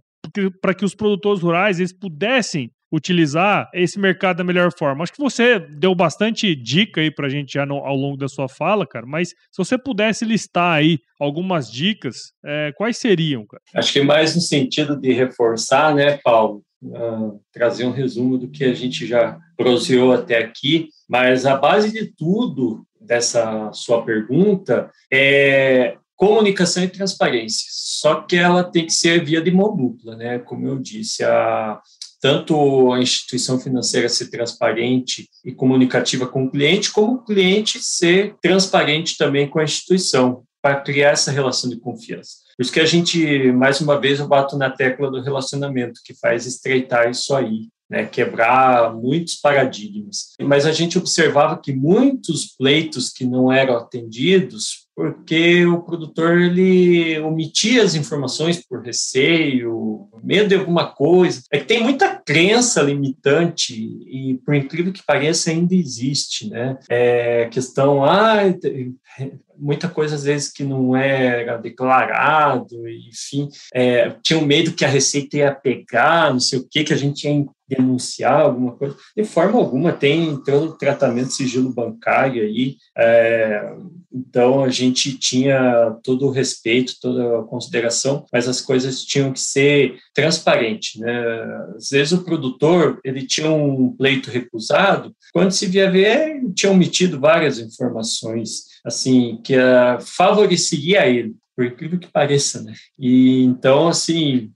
para que os produtores rurais eles pudessem utilizar esse mercado da melhor forma. Acho que você deu bastante dica aí para a gente já no, ao longo da sua fala, cara, mas se você pudesse listar aí algumas dicas, é, quais seriam, cara? Acho que mais no sentido de reforçar, né, Paulo, uh, trazer um resumo do que a gente já proseou até aqui, mas a base de tudo dessa sua pergunta é comunicação e transparência. Só que ela tem que ser via de mão dupla, né? Como eu disse, a, tanto a instituição financeira ser transparente e comunicativa com o cliente, como o cliente ser transparente também com a instituição, para criar essa relação de confiança. Por isso que a gente, mais uma vez, eu bato na tecla do relacionamento, que faz estreitar isso aí, né, quebrar muitos paradigmas. Mas a gente observava que muitos pleitos que não eram atendidos porque o produtor ele omitia as informações por receio, medo de alguma coisa. É que tem muita crença limitante e, por incrível que pareça, ainda existe, né? É questão, ah, muita coisa às vezes que não era declarado, enfim, é, tinha um medo que a receita ia pegar, não sei o que, que a gente ia denunciar alguma coisa. De forma alguma, tem todo tratamento de sigilo bancário aí, é, então a gente tinha todo o respeito, toda a consideração, mas as coisas tinham que ser transparentes, né? Às vezes o produtor, ele tinha um pleito recusado, quando se via ver, tinha omitido várias informações, assim, que uh, favoreceria ele, por incrível que pareça, né? E então, assim,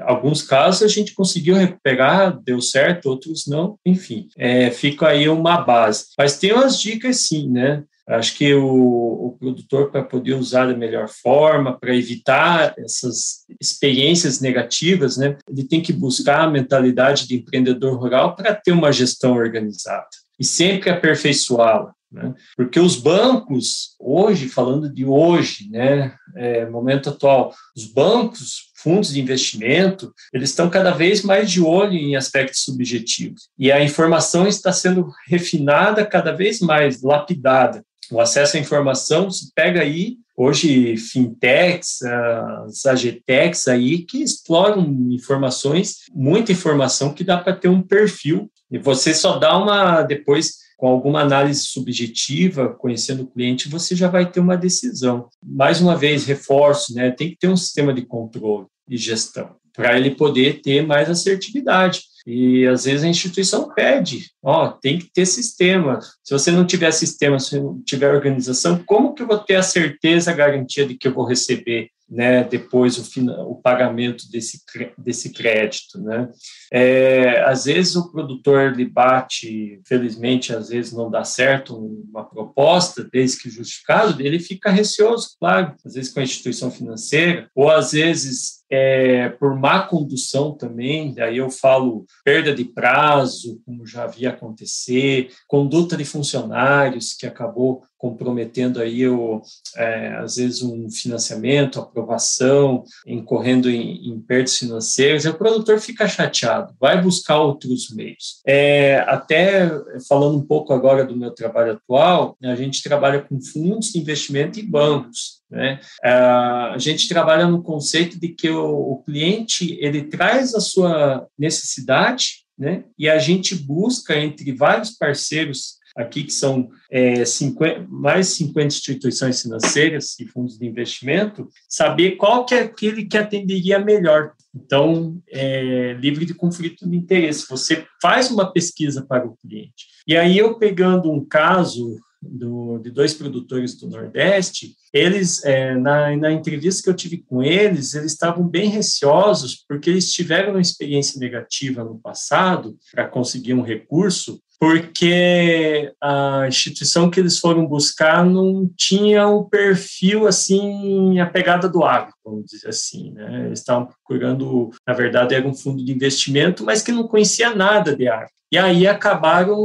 alguns casos a gente conseguiu recuperar, deu certo, outros não, enfim, é, fica aí uma base. Mas tem umas dicas sim, né? Acho que o, o produtor, para poder usar da melhor forma, para evitar essas experiências negativas, né, ele tem que buscar a mentalidade de empreendedor rural para ter uma gestão organizada e sempre aperfeiçoá-la. Né? Porque os bancos, hoje, falando de hoje, né, é, momento atual, os bancos, fundos de investimento, eles estão cada vez mais de olho em aspectos subjetivos. E a informação está sendo refinada cada vez mais, lapidada. O acesso à informação se pega aí hoje fintechs, as agtechs aí que exploram informações, muita informação que dá para ter um perfil e você só dá uma depois com alguma análise subjetiva, conhecendo o cliente, você já vai ter uma decisão. Mais uma vez, reforço, né? Tem que ter um sistema de controle e gestão para ele poder ter mais assertividade. E às vezes a instituição pede, ó, tem que ter sistema. Se você não tiver sistema, se não tiver organização, como que eu vou ter a certeza, a garantia de que eu vou receber né, depois o, o pagamento desse, desse crédito. Né? É, às vezes o produtor ele bate, felizmente, às vezes não dá certo uma proposta, desde que justificado, ele fica receoso, claro, às vezes com a instituição financeira, ou às vezes é, por má condução também, daí eu falo perda de prazo, como já havia acontecer, conduta de funcionários que acabou comprometendo aí o, é, às vezes um financiamento, aprovação, incorrendo em, em perdas financeiras, o produtor fica chateado, vai buscar outros meios. É, até falando um pouco agora do meu trabalho atual, a gente trabalha com fundos de investimento e bancos. Né? A gente trabalha no conceito de que o, o cliente ele traz a sua necessidade né? E a gente busca entre vários parceiros aqui, que são é, 50, mais 50 instituições financeiras e fundos de investimento, saber qual que é aquele que atenderia melhor. Então, é livre de conflito de interesse. Você faz uma pesquisa para o cliente. E aí, eu pegando um caso do, de dois produtores do Nordeste, eles, é, na, na entrevista que eu tive com eles, eles estavam bem receosos, porque eles tiveram uma experiência negativa no passado para conseguir um recurso, porque a instituição que eles foram buscar não tinha o perfil assim, a pegada do agro, vamos dizer assim. Né? Eles estavam procurando, na verdade, era um fundo de investimento, mas que não conhecia nada de agro. E aí acabaram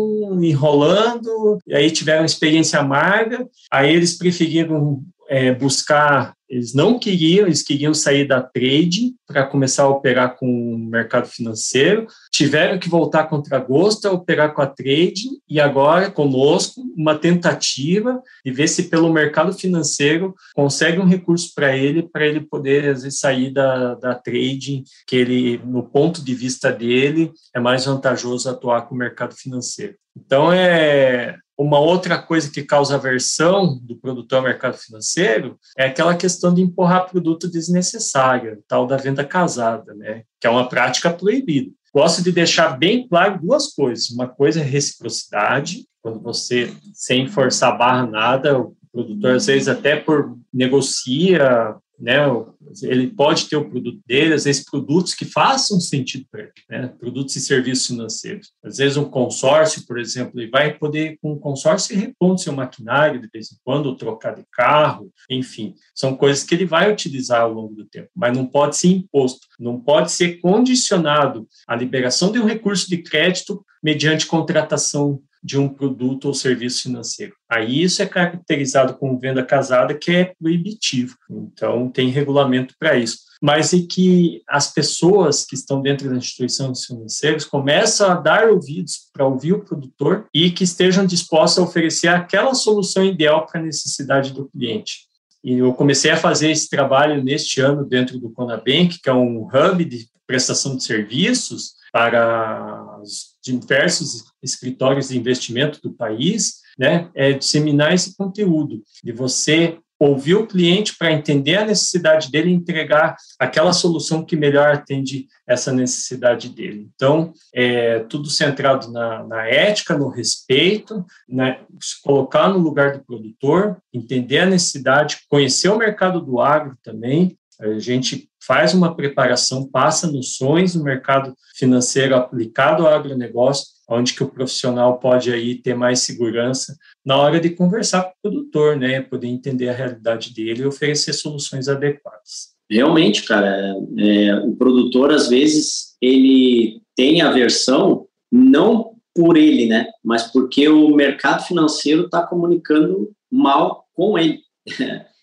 enrolando, e aí tiveram experiência amarga, aí eles preferiram é, buscar, eles não queriam, eles queriam sair da trade para começar a operar com o mercado financeiro, tiveram que voltar contra gosto a operar com a trade e agora conosco uma tentativa de ver se pelo mercado financeiro consegue um recurso para ele, para ele poder às vezes, sair da, da trade, que ele, no ponto de vista dele, é mais vantajoso atuar com o mercado financeiro. Então, é, uma outra coisa que causa aversão do produtor ao mercado financeiro é aquela questão de empurrar produto desnecessário, tal da venda casada, né? que é uma prática proibida. Gosto de deixar bem claro duas coisas. Uma coisa é reciprocidade, quando você, sem forçar barra nada, o produtor, às vezes, até por negocia né? Ele pode ter o produto dele, às vezes produtos que façam sentido para ele, né? Produtos e serviços financeiros. Às vezes um consórcio, por exemplo, ele vai poder com um consórcio repor seu maquinário de vez em quando, trocar de carro, enfim, são coisas que ele vai utilizar ao longo do tempo, mas não pode ser imposto, não pode ser condicionado à liberação de um recurso de crédito mediante contratação de um produto ou serviço financeiro. Aí isso é caracterizado como venda casada, que é proibitivo. Então, tem regulamento para isso. Mas é que as pessoas que estão dentro das instituições financeiras começam a dar ouvidos para ouvir o produtor e que estejam dispostos a oferecer aquela solução ideal para a necessidade do cliente. E eu comecei a fazer esse trabalho neste ano dentro do Conabank, que é um hub de prestação de serviços para os diversos escritórios de investimento do país, né, é disseminar esse conteúdo, de você ouvir o cliente para entender a necessidade dele e entregar aquela solução que melhor atende essa necessidade dele. Então, é tudo centrado na, na ética, no respeito, né, se colocar no lugar do produtor, entender a necessidade, conhecer o mercado do agro também, a gente faz uma preparação, passa noções no mercado financeiro aplicado ao agronegócio, onde que o profissional pode aí ter mais segurança na hora de conversar com o produtor, né, poder entender a realidade dele e oferecer soluções adequadas. Realmente, cara, é, o produtor às vezes ele tem aversão não por ele, né, mas porque o mercado financeiro está comunicando mal com ele.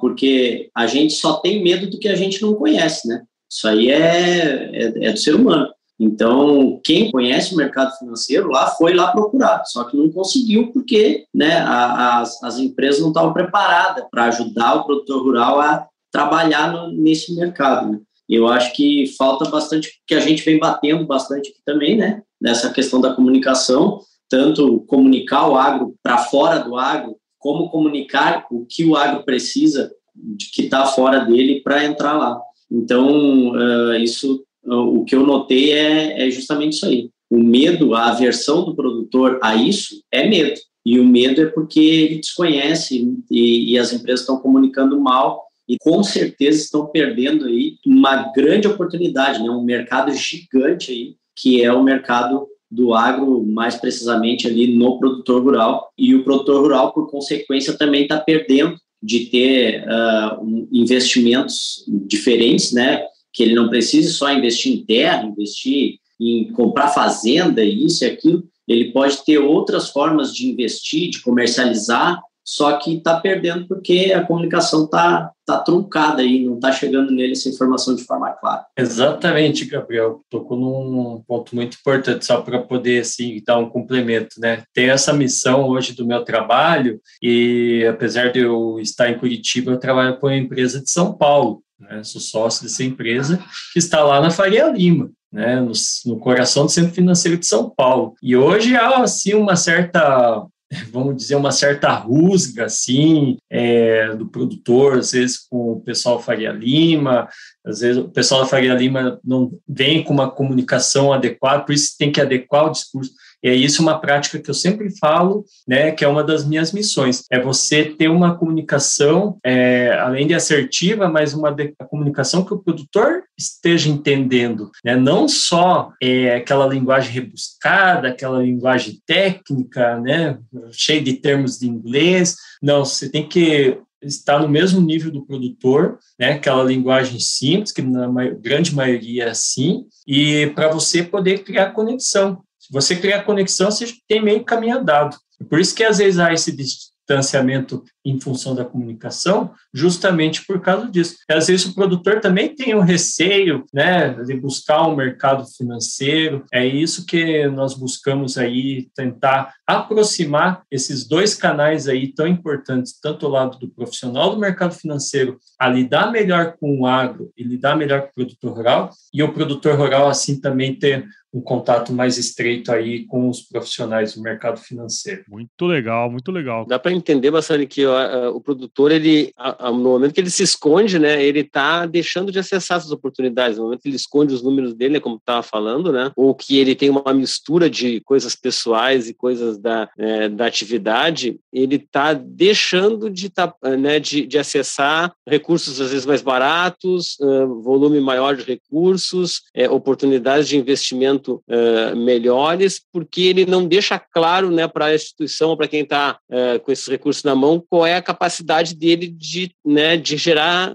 porque a gente só tem medo do que a gente não conhece, né? Isso aí é, é, é do ser humano. Então, quem conhece o mercado financeiro lá foi lá procurar, só que não conseguiu porque né, a, as, as empresas não estavam preparadas para ajudar o produtor rural a trabalhar no, nesse mercado. Né? Eu acho que falta bastante, que a gente vem batendo bastante aqui também, né? Nessa questão da comunicação, tanto comunicar o agro para fora do agro, como comunicar o que o agro precisa de que está fora dele para entrar lá. Então, uh, isso, uh, o que eu notei é, é justamente isso aí. O medo, a aversão do produtor a isso é medo. E o medo é porque ele desconhece e, e as empresas estão comunicando mal e com certeza estão perdendo aí uma grande oportunidade, né? um mercado gigante aí, que é o mercado do agro, mais precisamente ali no produtor rural, e o produtor rural, por consequência, também está perdendo de ter uh, um, investimentos diferentes, né? Que ele não precise só investir em terra, investir em comprar fazenda, isso e aquilo. Ele pode ter outras formas de investir, de comercializar só que está perdendo porque a comunicação está tá truncada aí, não está chegando nele essa informação de forma clara. Exatamente, Gabriel. Tocou num ponto muito importante, só para poder assim, dar um complemento. Né? Tem essa missão hoje do meu trabalho, e apesar de eu estar em Curitiba, eu trabalho com uma empresa de São Paulo. Né? Sou sócio dessa empresa que está lá na Faria Lima. né, no, no, coração do Centro Financeiro de São Paulo. E hoje há assim uma certa vamos dizer, uma certa rusga, assim, é, do produtor, às vezes com o pessoal Faria Lima, às vezes o pessoal da Faria Lima não vem com uma comunicação adequada, por isso tem que adequar o discurso. E é isso uma prática que eu sempre falo, né, que é uma das minhas missões, é você ter uma comunicação, é, além de assertiva, mas uma de, comunicação que o produtor esteja entendendo, né, não só é, aquela linguagem rebuscada, aquela linguagem técnica, né, cheia de termos de inglês, não, você tem que estar no mesmo nível do produtor, né, aquela linguagem simples, que na grande maioria é assim, e para você poder criar conexão. Se você criar conexão, você tem meio caminho andado. Por isso que às vezes há esse distanciamento em função da comunicação, justamente por causa disso. Às vezes o produtor também tem um receio, né, de buscar um mercado financeiro. É isso que nós buscamos aí tentar aproximar esses dois canais aí tão importantes, tanto o lado do profissional do mercado financeiro a lidar melhor com o agro e lidar melhor com o produtor rural, e o produtor rural assim também ter um contato mais estreito aí com os profissionais do mercado financeiro. Muito legal, muito legal. Dá para entender bastante que o produtor, ele, no momento que ele se esconde, né, ele está deixando de acessar essas oportunidades. No momento que ele esconde os números dele, como estava falando, né, ou que ele tem uma mistura de coisas pessoais e coisas da, é, da atividade, ele está deixando de, tá, né, de, de acessar recursos às vezes mais baratos, uh, volume maior de recursos, é, oportunidades de investimento uh, melhores, porque ele não deixa claro né, para a instituição, para quem está uh, com esses recursos na mão, qual é a capacidade dele de, né, de gerar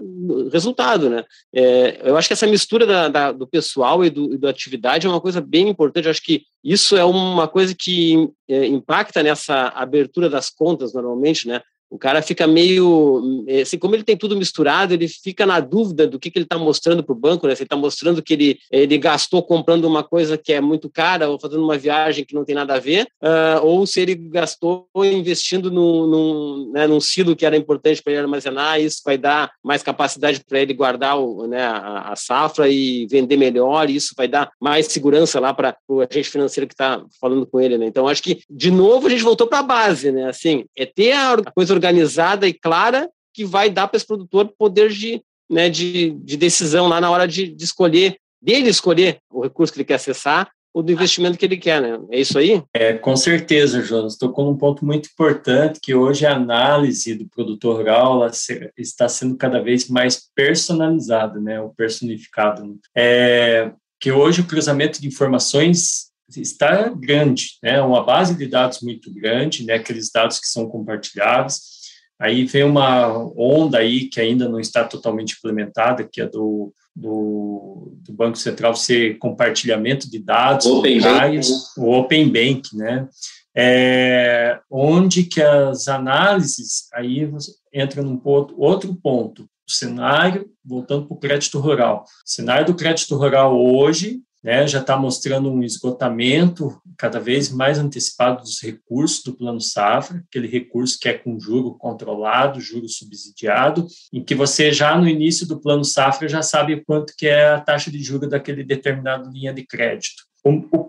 resultado. Né? É, eu acho que essa mistura da, da, do pessoal e do, e da atividade é uma coisa bem importante. Eu acho que isso é uma coisa que é, impacta nessa abertura das contas, normalmente, né? O cara fica meio. Assim, como ele tem tudo misturado, ele fica na dúvida do que, que ele está mostrando para o banco, né? Se ele está mostrando que ele, ele gastou comprando uma coisa que é muito cara ou fazendo uma viagem que não tem nada a ver, uh, ou se ele gastou investindo num, num, né, num silo que era importante para ele armazenar, isso vai dar mais capacidade para ele guardar o, né, a, a, safra e vender melhor, e isso vai dar mais segurança lá para o agente financeiro que está falando com ele, né? Então, acho que, de novo, a gente voltou para a base, né? Assim, é ter a coisa organizada e clara que vai dar para esse produtor poder de, né, de, de decisão lá na hora de, de escolher, dele escolher o recurso que ele quer acessar ou do investimento que ele quer, né? É isso aí? É, com certeza, Jonas. Tocou num ponto muito importante que hoje a análise do produtor rural está sendo cada vez mais personalizada, né? O personificado. É, que hoje o cruzamento de informações está grande, né? Uma base de dados muito grande, né? Aqueles dados que são compartilhados. Aí vem uma onda aí que ainda não está totalmente implementada, que é do, do, do Banco Central ser compartilhamento de dados open locais, bank. o Open Bank, né? É, onde que as análises aí entra num ponto, outro ponto, o cenário, voltando para o crédito rural. O cenário do crédito rural hoje né, já está mostrando um esgotamento cada vez mais antecipado dos recursos do Plano Safra, aquele recurso que é com juro controlado, juro subsidiado, em que você já no início do Plano Safra já sabe quanto que é a taxa de juros daquele determinado linha de crédito. O, o,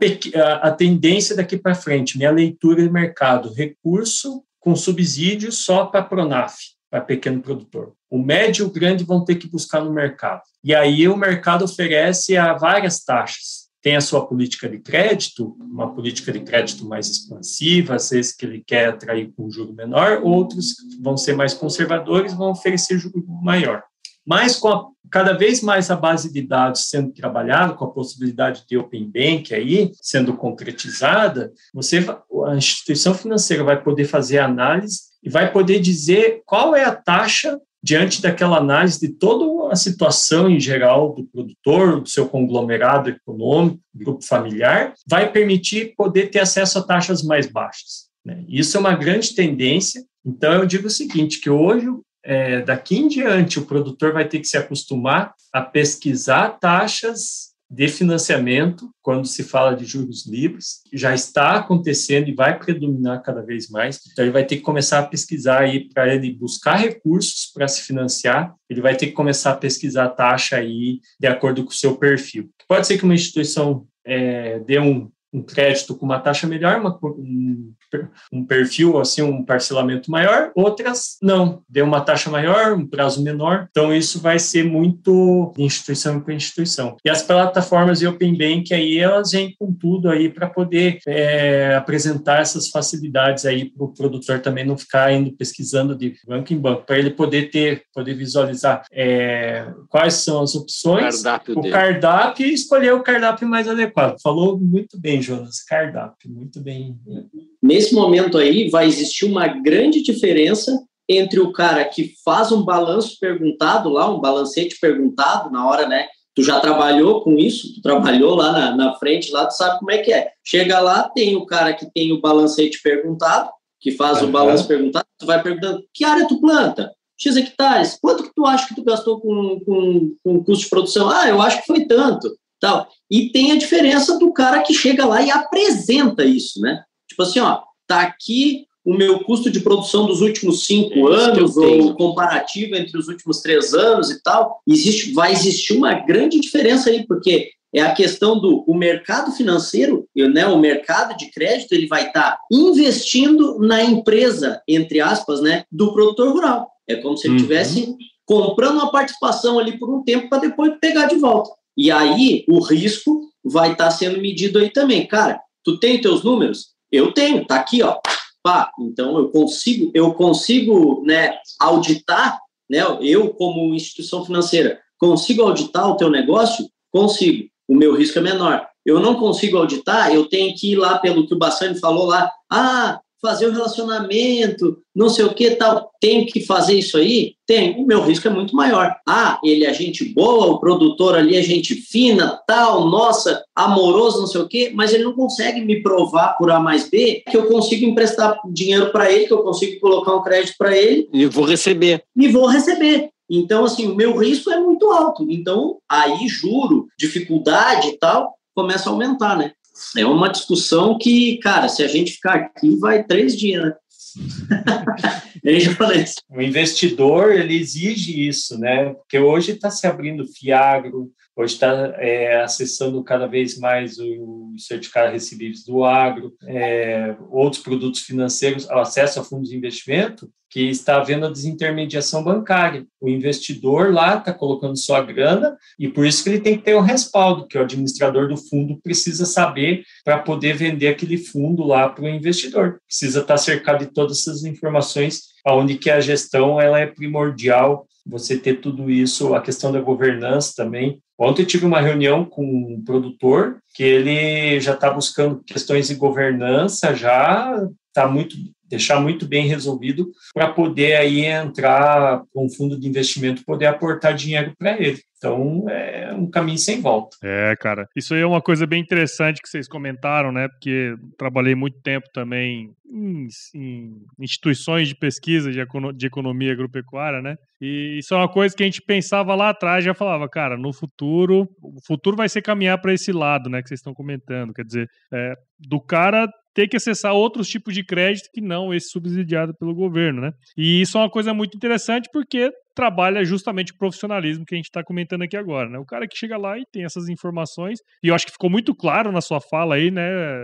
a, tendência daqui para frente, minha leitura de mercado, recurso com subsídio só para a Pronaf, para pequeno produtor. O médio e o grande vão ter que buscar no mercado. E aí o mercado oferece a várias taxas. Tem a sua política de crédito, uma política de crédito mais expansiva, às vezes que ele quer atrair com juro menor, outros vão ser mais conservadores, vão oferecer juro maior. Mas com a, cada vez mais a base de dados sendo trabalhada, com a possibilidade de Open Bank aí sendo concretizada, você a instituição financeira vai poder fazer análise e vai poder dizer qual é a taxa diante daquela análise de toda a situação em geral do produtor, do seu conglomerado econômico, grupo familiar, vai permitir poder ter acesso a taxas mais baixas. Né? Isso é uma grande tendência. Então, eu digo o seguinte, que hoje, é, daqui em diante, o produtor vai ter que se acostumar a pesquisar taxas de financiamento, quando se fala de juros livres, já está acontecendo e vai predominar cada vez mais. Então, ele vai ter que começar a pesquisar aí para ele buscar recursos para se financiar, ele vai ter que começar a pesquisar a taxa aí de acordo com o seu perfil. Pode ser que uma instituição é, dê um, um crédito com uma taxa melhor, uma, um, um perfil, assim, um parcelamento maior, outras não, deu uma taxa maior, um prazo menor. Então, isso vai ser muito de instituição para instituição. E as plataformas de Open Bank aí, elas vêm com tudo aí para poder é, apresentar essas facilidades aí para o produtor também não ficar indo pesquisando de banco em banco, para ele poder ter, poder visualizar é, quais são as opções, Cardápio o dele. cardápio e escolher o cardápio mais adequado. Falou muito bem, Jonas, cardápio, muito bem. Nesse momento aí, vai existir uma grande diferença entre o cara que faz um balanço perguntado lá, um balancete perguntado na hora, né? Tu já trabalhou com isso, tu trabalhou lá na, na frente, lá tu sabe como é que é. Chega lá, tem o cara que tem o balancete perguntado, que faz o Uhum. balanço perguntado, tu vai perguntando, que área tu planta? X hectares, quanto que tu acha que tu gastou com, com, com custo de produção? Ah, eu acho que foi tanto, tal. E tem a diferença do cara que chega lá e apresenta isso, né? Tipo assim, ó, tá aqui o meu custo de produção dos últimos cinco É anos, ou comparativo entre os últimos três anos e tal, existe, vai existir uma grande diferença aí, porque é a questão do o mercado financeiro, né, o mercado de crédito, ele vai estar investindo na empresa, entre aspas, né, do produtor rural. É como se ele Uhum. estivesse comprando uma participação ali por um tempo para depois pegar de volta. E aí o risco vai estar sendo medido aí também. Cara, tu tem teus números? Eu tenho, tá aqui, ó. Pá, então eu consigo, eu consigo, né, auditar, né, eu como instituição financeira, consigo auditar o teu negócio? Consigo. O meu risco é menor. Eu não consigo auditar, eu tenho que ir lá pelo que o Bassani falou lá, ah, fazer o relacionamento, não sei o que tal. Tenho que fazer isso aí? Tem. O meu risco é muito maior. Ah, ele é gente boa, o produtor ali é gente fina, tal, nossa, amoroso, não sei o quê, mas ele não consegue me provar por A mais B que eu consigo emprestar dinheiro para ele, que eu consigo colocar um crédito para ele E vou receber. e vou receber. Então, assim, o meu risco é muito alto. Então, aí, juro, dificuldade e tal, começa a aumentar, né? É uma discussão que, cara, se a gente ficar aqui, vai três dias, né? Eu já falei isso. O investidor ele exige isso, né? Porque hoje está se abrindo Fiagro, hoje está é, acessando cada vez mais o certificado recebíveis do agro, é, outros produtos financeiros, o acesso a fundos de investimento, que está havendo a desintermediação bancária. O investidor lá está colocando sua grana e por isso que ele tem que ter o respaldo, que o administrador do fundo precisa saber para poder vender aquele fundo lá para o investidor. Precisa estar cercado de todas essas informações, onde que a gestão ela é primordial, você ter tudo isso, a questão da governança também. Ontem tive uma reunião com um produtor que ele já está buscando questões de governança, já está muito deixar muito bem resolvido para poder aí entrar com um fundo de investimento poder aportar dinheiro para ele. Então é um caminho sem volta. É, cara. Isso aí é uma coisa bem interessante que vocês comentaram, né? Porque trabalhei muito tempo também em, em instituições de pesquisa de, de economia agropecuária, né? E isso é uma coisa que a gente pensava lá atrás, já falava, cara, no futuro, o futuro vai ser caminhar para esse lado, né? Que vocês estão comentando. Quer dizer, é, do cara ter que acessar outros tipos de crédito que não esse subsidiado pelo governo, né? E isso é uma coisa muito interessante porque trabalha justamente o profissionalismo que a gente está comentando aqui agora, né? O cara que chega lá e tem essas informações, e eu acho que ficou muito claro na sua fala aí, né,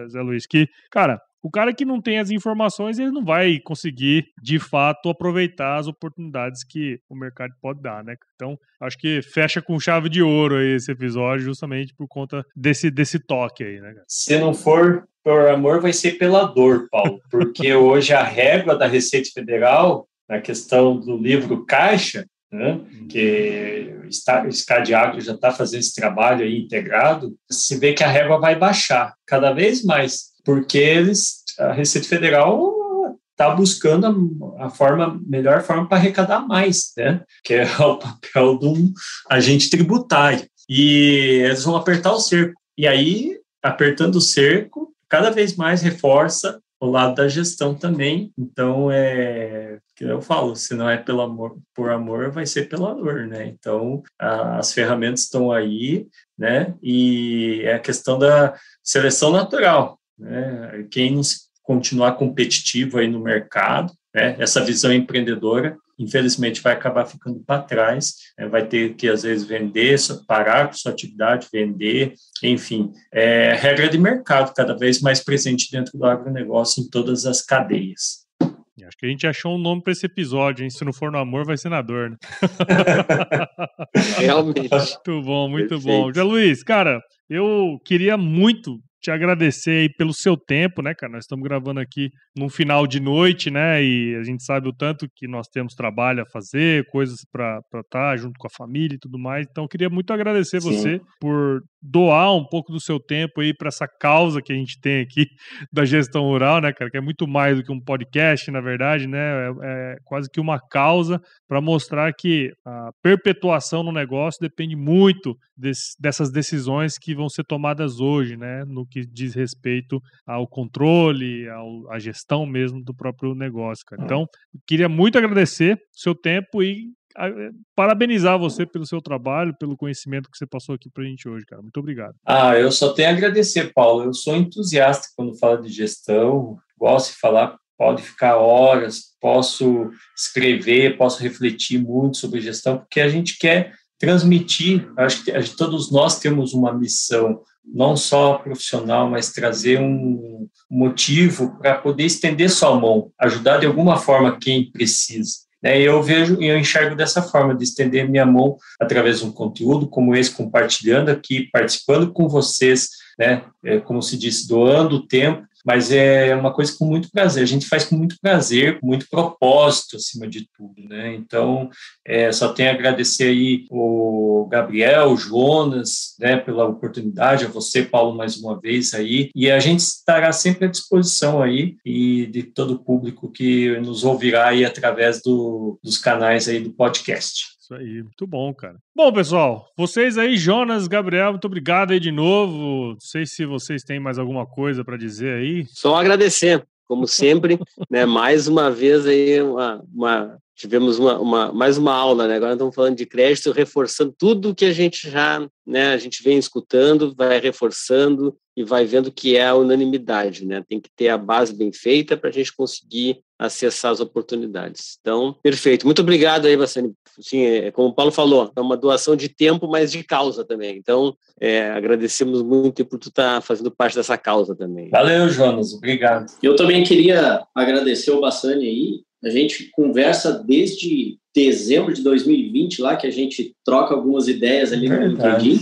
Zé Luiz, que, cara, o cara que não tem as informações, ele não vai conseguir, de fato, aproveitar as oportunidades que o mercado pode dar, né? Então, acho que fecha com chave de ouro aí esse episódio, justamente por conta desse, desse toque aí, né? Se não for por amor, vai ser pela dor, Paulo, porque hoje a régua da Receita Federal, na questão do livro Caixa, né, que o Escadiagro já está fazendo esse trabalho aí integrado, se vê que a régua vai baixar cada vez mais, porque eles, a Receita Federal está buscando a, a, forma, melhor forma para arrecadar mais, né? Que é o papel de um agente tributário. E eles vão apertar o cerco. E aí, apertando o cerco, cada vez mais reforça o lado da gestão também. Então, é que eu falo, se não é pelo amor, por amor, vai ser pela dor, né? Então, a, as ferramentas estão aí, né? E é a questão da seleção natural, né? Quem continuar competitivo aí no mercado, né? Essa visão empreendedora, infelizmente, vai acabar ficando para trás, né? vai ter que, às vezes, vender, parar com sua atividade, vender, enfim, é regra de mercado cada vez mais presente dentro do agronegócio em todas as cadeias. Acho que a gente achou um nome para esse episódio, hein? Se não for no amor, vai ser na dor, né? Realmente. Muito bom, muito Perfeito. bom. José Luiz, cara, eu queria muito te agradecer aí pelo seu tempo, né, cara? Nós estamos gravando aqui num final de noite, né? E a gente sabe o tanto que nós temos trabalho a fazer, coisas para estar tá junto com a família e tudo mais. Então, eu queria muito agradecer Sim. você por doar um pouco do seu tempo aí para essa causa que a gente tem aqui da gestão rural, né, cara? Que é muito mais do que um podcast, na verdade, né? É, é quase que uma causa para mostrar que a perpetuação no negócio depende muito desse, dessas decisões que vão ser tomadas hoje, né? No que diz respeito ao controle, ao, à gestão mesmo do próprio negócio, cara. Então, queria muito agradecer o seu tempo e eh, parabenizar você pelo seu trabalho, pelo conhecimento que você passou aqui para a gente hoje, cara. Muito obrigado. Ah, eu só tenho a agradecer, Paulo. Eu sou entusiasta quando falo de gestão, gosto de falar, pode ficar horas, posso escrever, posso refletir muito sobre gestão, porque a gente quer transmitir, acho que todos nós temos uma missão, não só profissional, mas trazer um motivo para poder estender sua mão, ajudar de alguma forma quem precisa. Né? Eu vejo e eu enxergo dessa forma, de estender minha mão através de um conteúdo como esse, compartilhando aqui, participando com vocês, né? É, como se diz, doando tempo mas é uma coisa com muito prazer. A gente faz com muito prazer, com muito propósito, acima de tudo, né? Então, é, só tenho a agradecer aí o Gabriel, o Jonas, né, pela oportunidade, a você, Paulo, mais uma vez aí, e a gente estará sempre à disposição aí e de todo o público que nos ouvirá aí através do, dos canais aí do podcast. Isso aí, muito bom, cara. Bom, pessoal, vocês aí, Jonas, Gabriel, muito obrigado aí de novo. Não sei se vocês têm mais alguma coisa para dizer aí. Só agradecer, como sempre, né? Mais uma vez aí uma, uma tivemos uma, uma, mais uma aula, né? Agora estamos falando de crédito, reforçando tudo que a gente já, né? A gente vem escutando, vai reforçando e vai vendo que é a unanimidade, né? Tem que ter a base bem feita para a gente conseguir acessar as oportunidades. Então, perfeito. Muito obrigado aí, Bassani. Sim, é, como o Paulo falou, é uma doação de tempo, mas de causa também. Então, é, agradecemos muito por tu estar tá fazendo parte dessa causa também. Valeu, Jonas. Obrigado. Eu também queria agradecer o Bassani aí. A gente conversa desde dezembro de 2020 lá, que a gente troca algumas ideias ali no LinkedIn.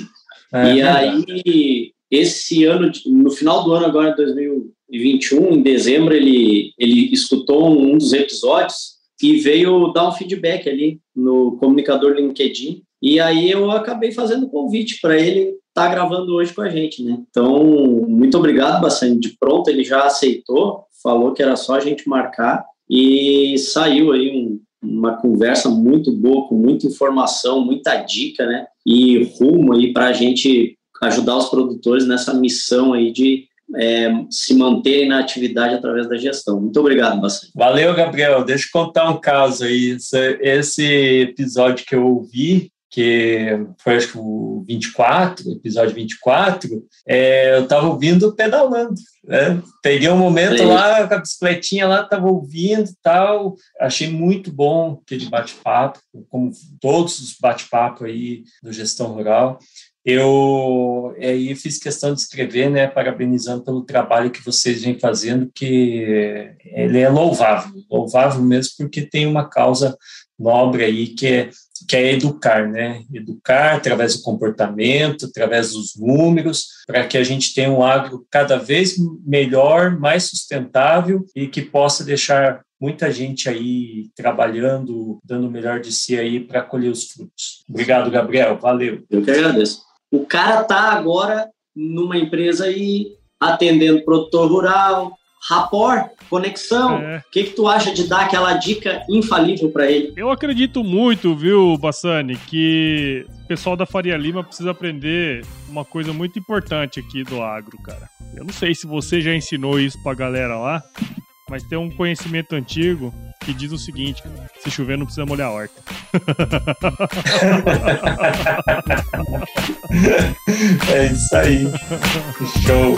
É, e aí, esse ano, no final do ano agora, 2020, 2021, em dezembro, ele, ele escutou um dos episódios e veio dar um feedback ali no comunicador LinkedIn. E aí eu acabei fazendo o convite para ele estar tá gravando hoje com a gente, né? Então, muito obrigado, bastante. De pronto, ele já aceitou, falou que era só a gente marcar e saiu aí um, uma conversa muito boa, com muita informação, muita dica, né? E rumo aí para a gente ajudar os produtores nessa missão aí de é, se manterem na atividade através da gestão. Muito obrigado, bastante. Valeu, Gabriel. Deixa eu contar um caso aí. Esse episódio que eu ouvi, que foi acho que o 24, episódio 24, é, eu estava ouvindo pedalando. Né? Peguei um momento Sim. lá com a bicicletinha lá, estava ouvindo e tal. Achei muito bom aquele bate-papo, como todos os bate-papos aí do Gestão Rural eu aí fiz questão de escrever, né, parabenizando pelo trabalho que vocês vêm fazendo, que ele é louvável, louvável mesmo, porque tem uma causa nobre aí que é que é educar, né? Educar através do comportamento, através dos números, para que a gente tenha um agro cada vez melhor, mais sustentável e que possa deixar muita gente aí trabalhando, dando o melhor de si aí para colher os frutos. Obrigado, Gabriel. Valeu. Eu que agradeço. O cara está agora numa empresa aí atendendo produtor rural, rapport, conexão. É. O é. que, que tu acha de dar aquela dica infalível para ele? Eu acredito muito, viu, Bassani, que o pessoal da Faria Lima precisa aprender uma coisa muito importante aqui do agro, cara Eu não sei se você já ensinou isso pra galera lá, mas tem um conhecimento antigo que diz o seguinte: se chover não precisa molhar a horta. é isso aí. Show.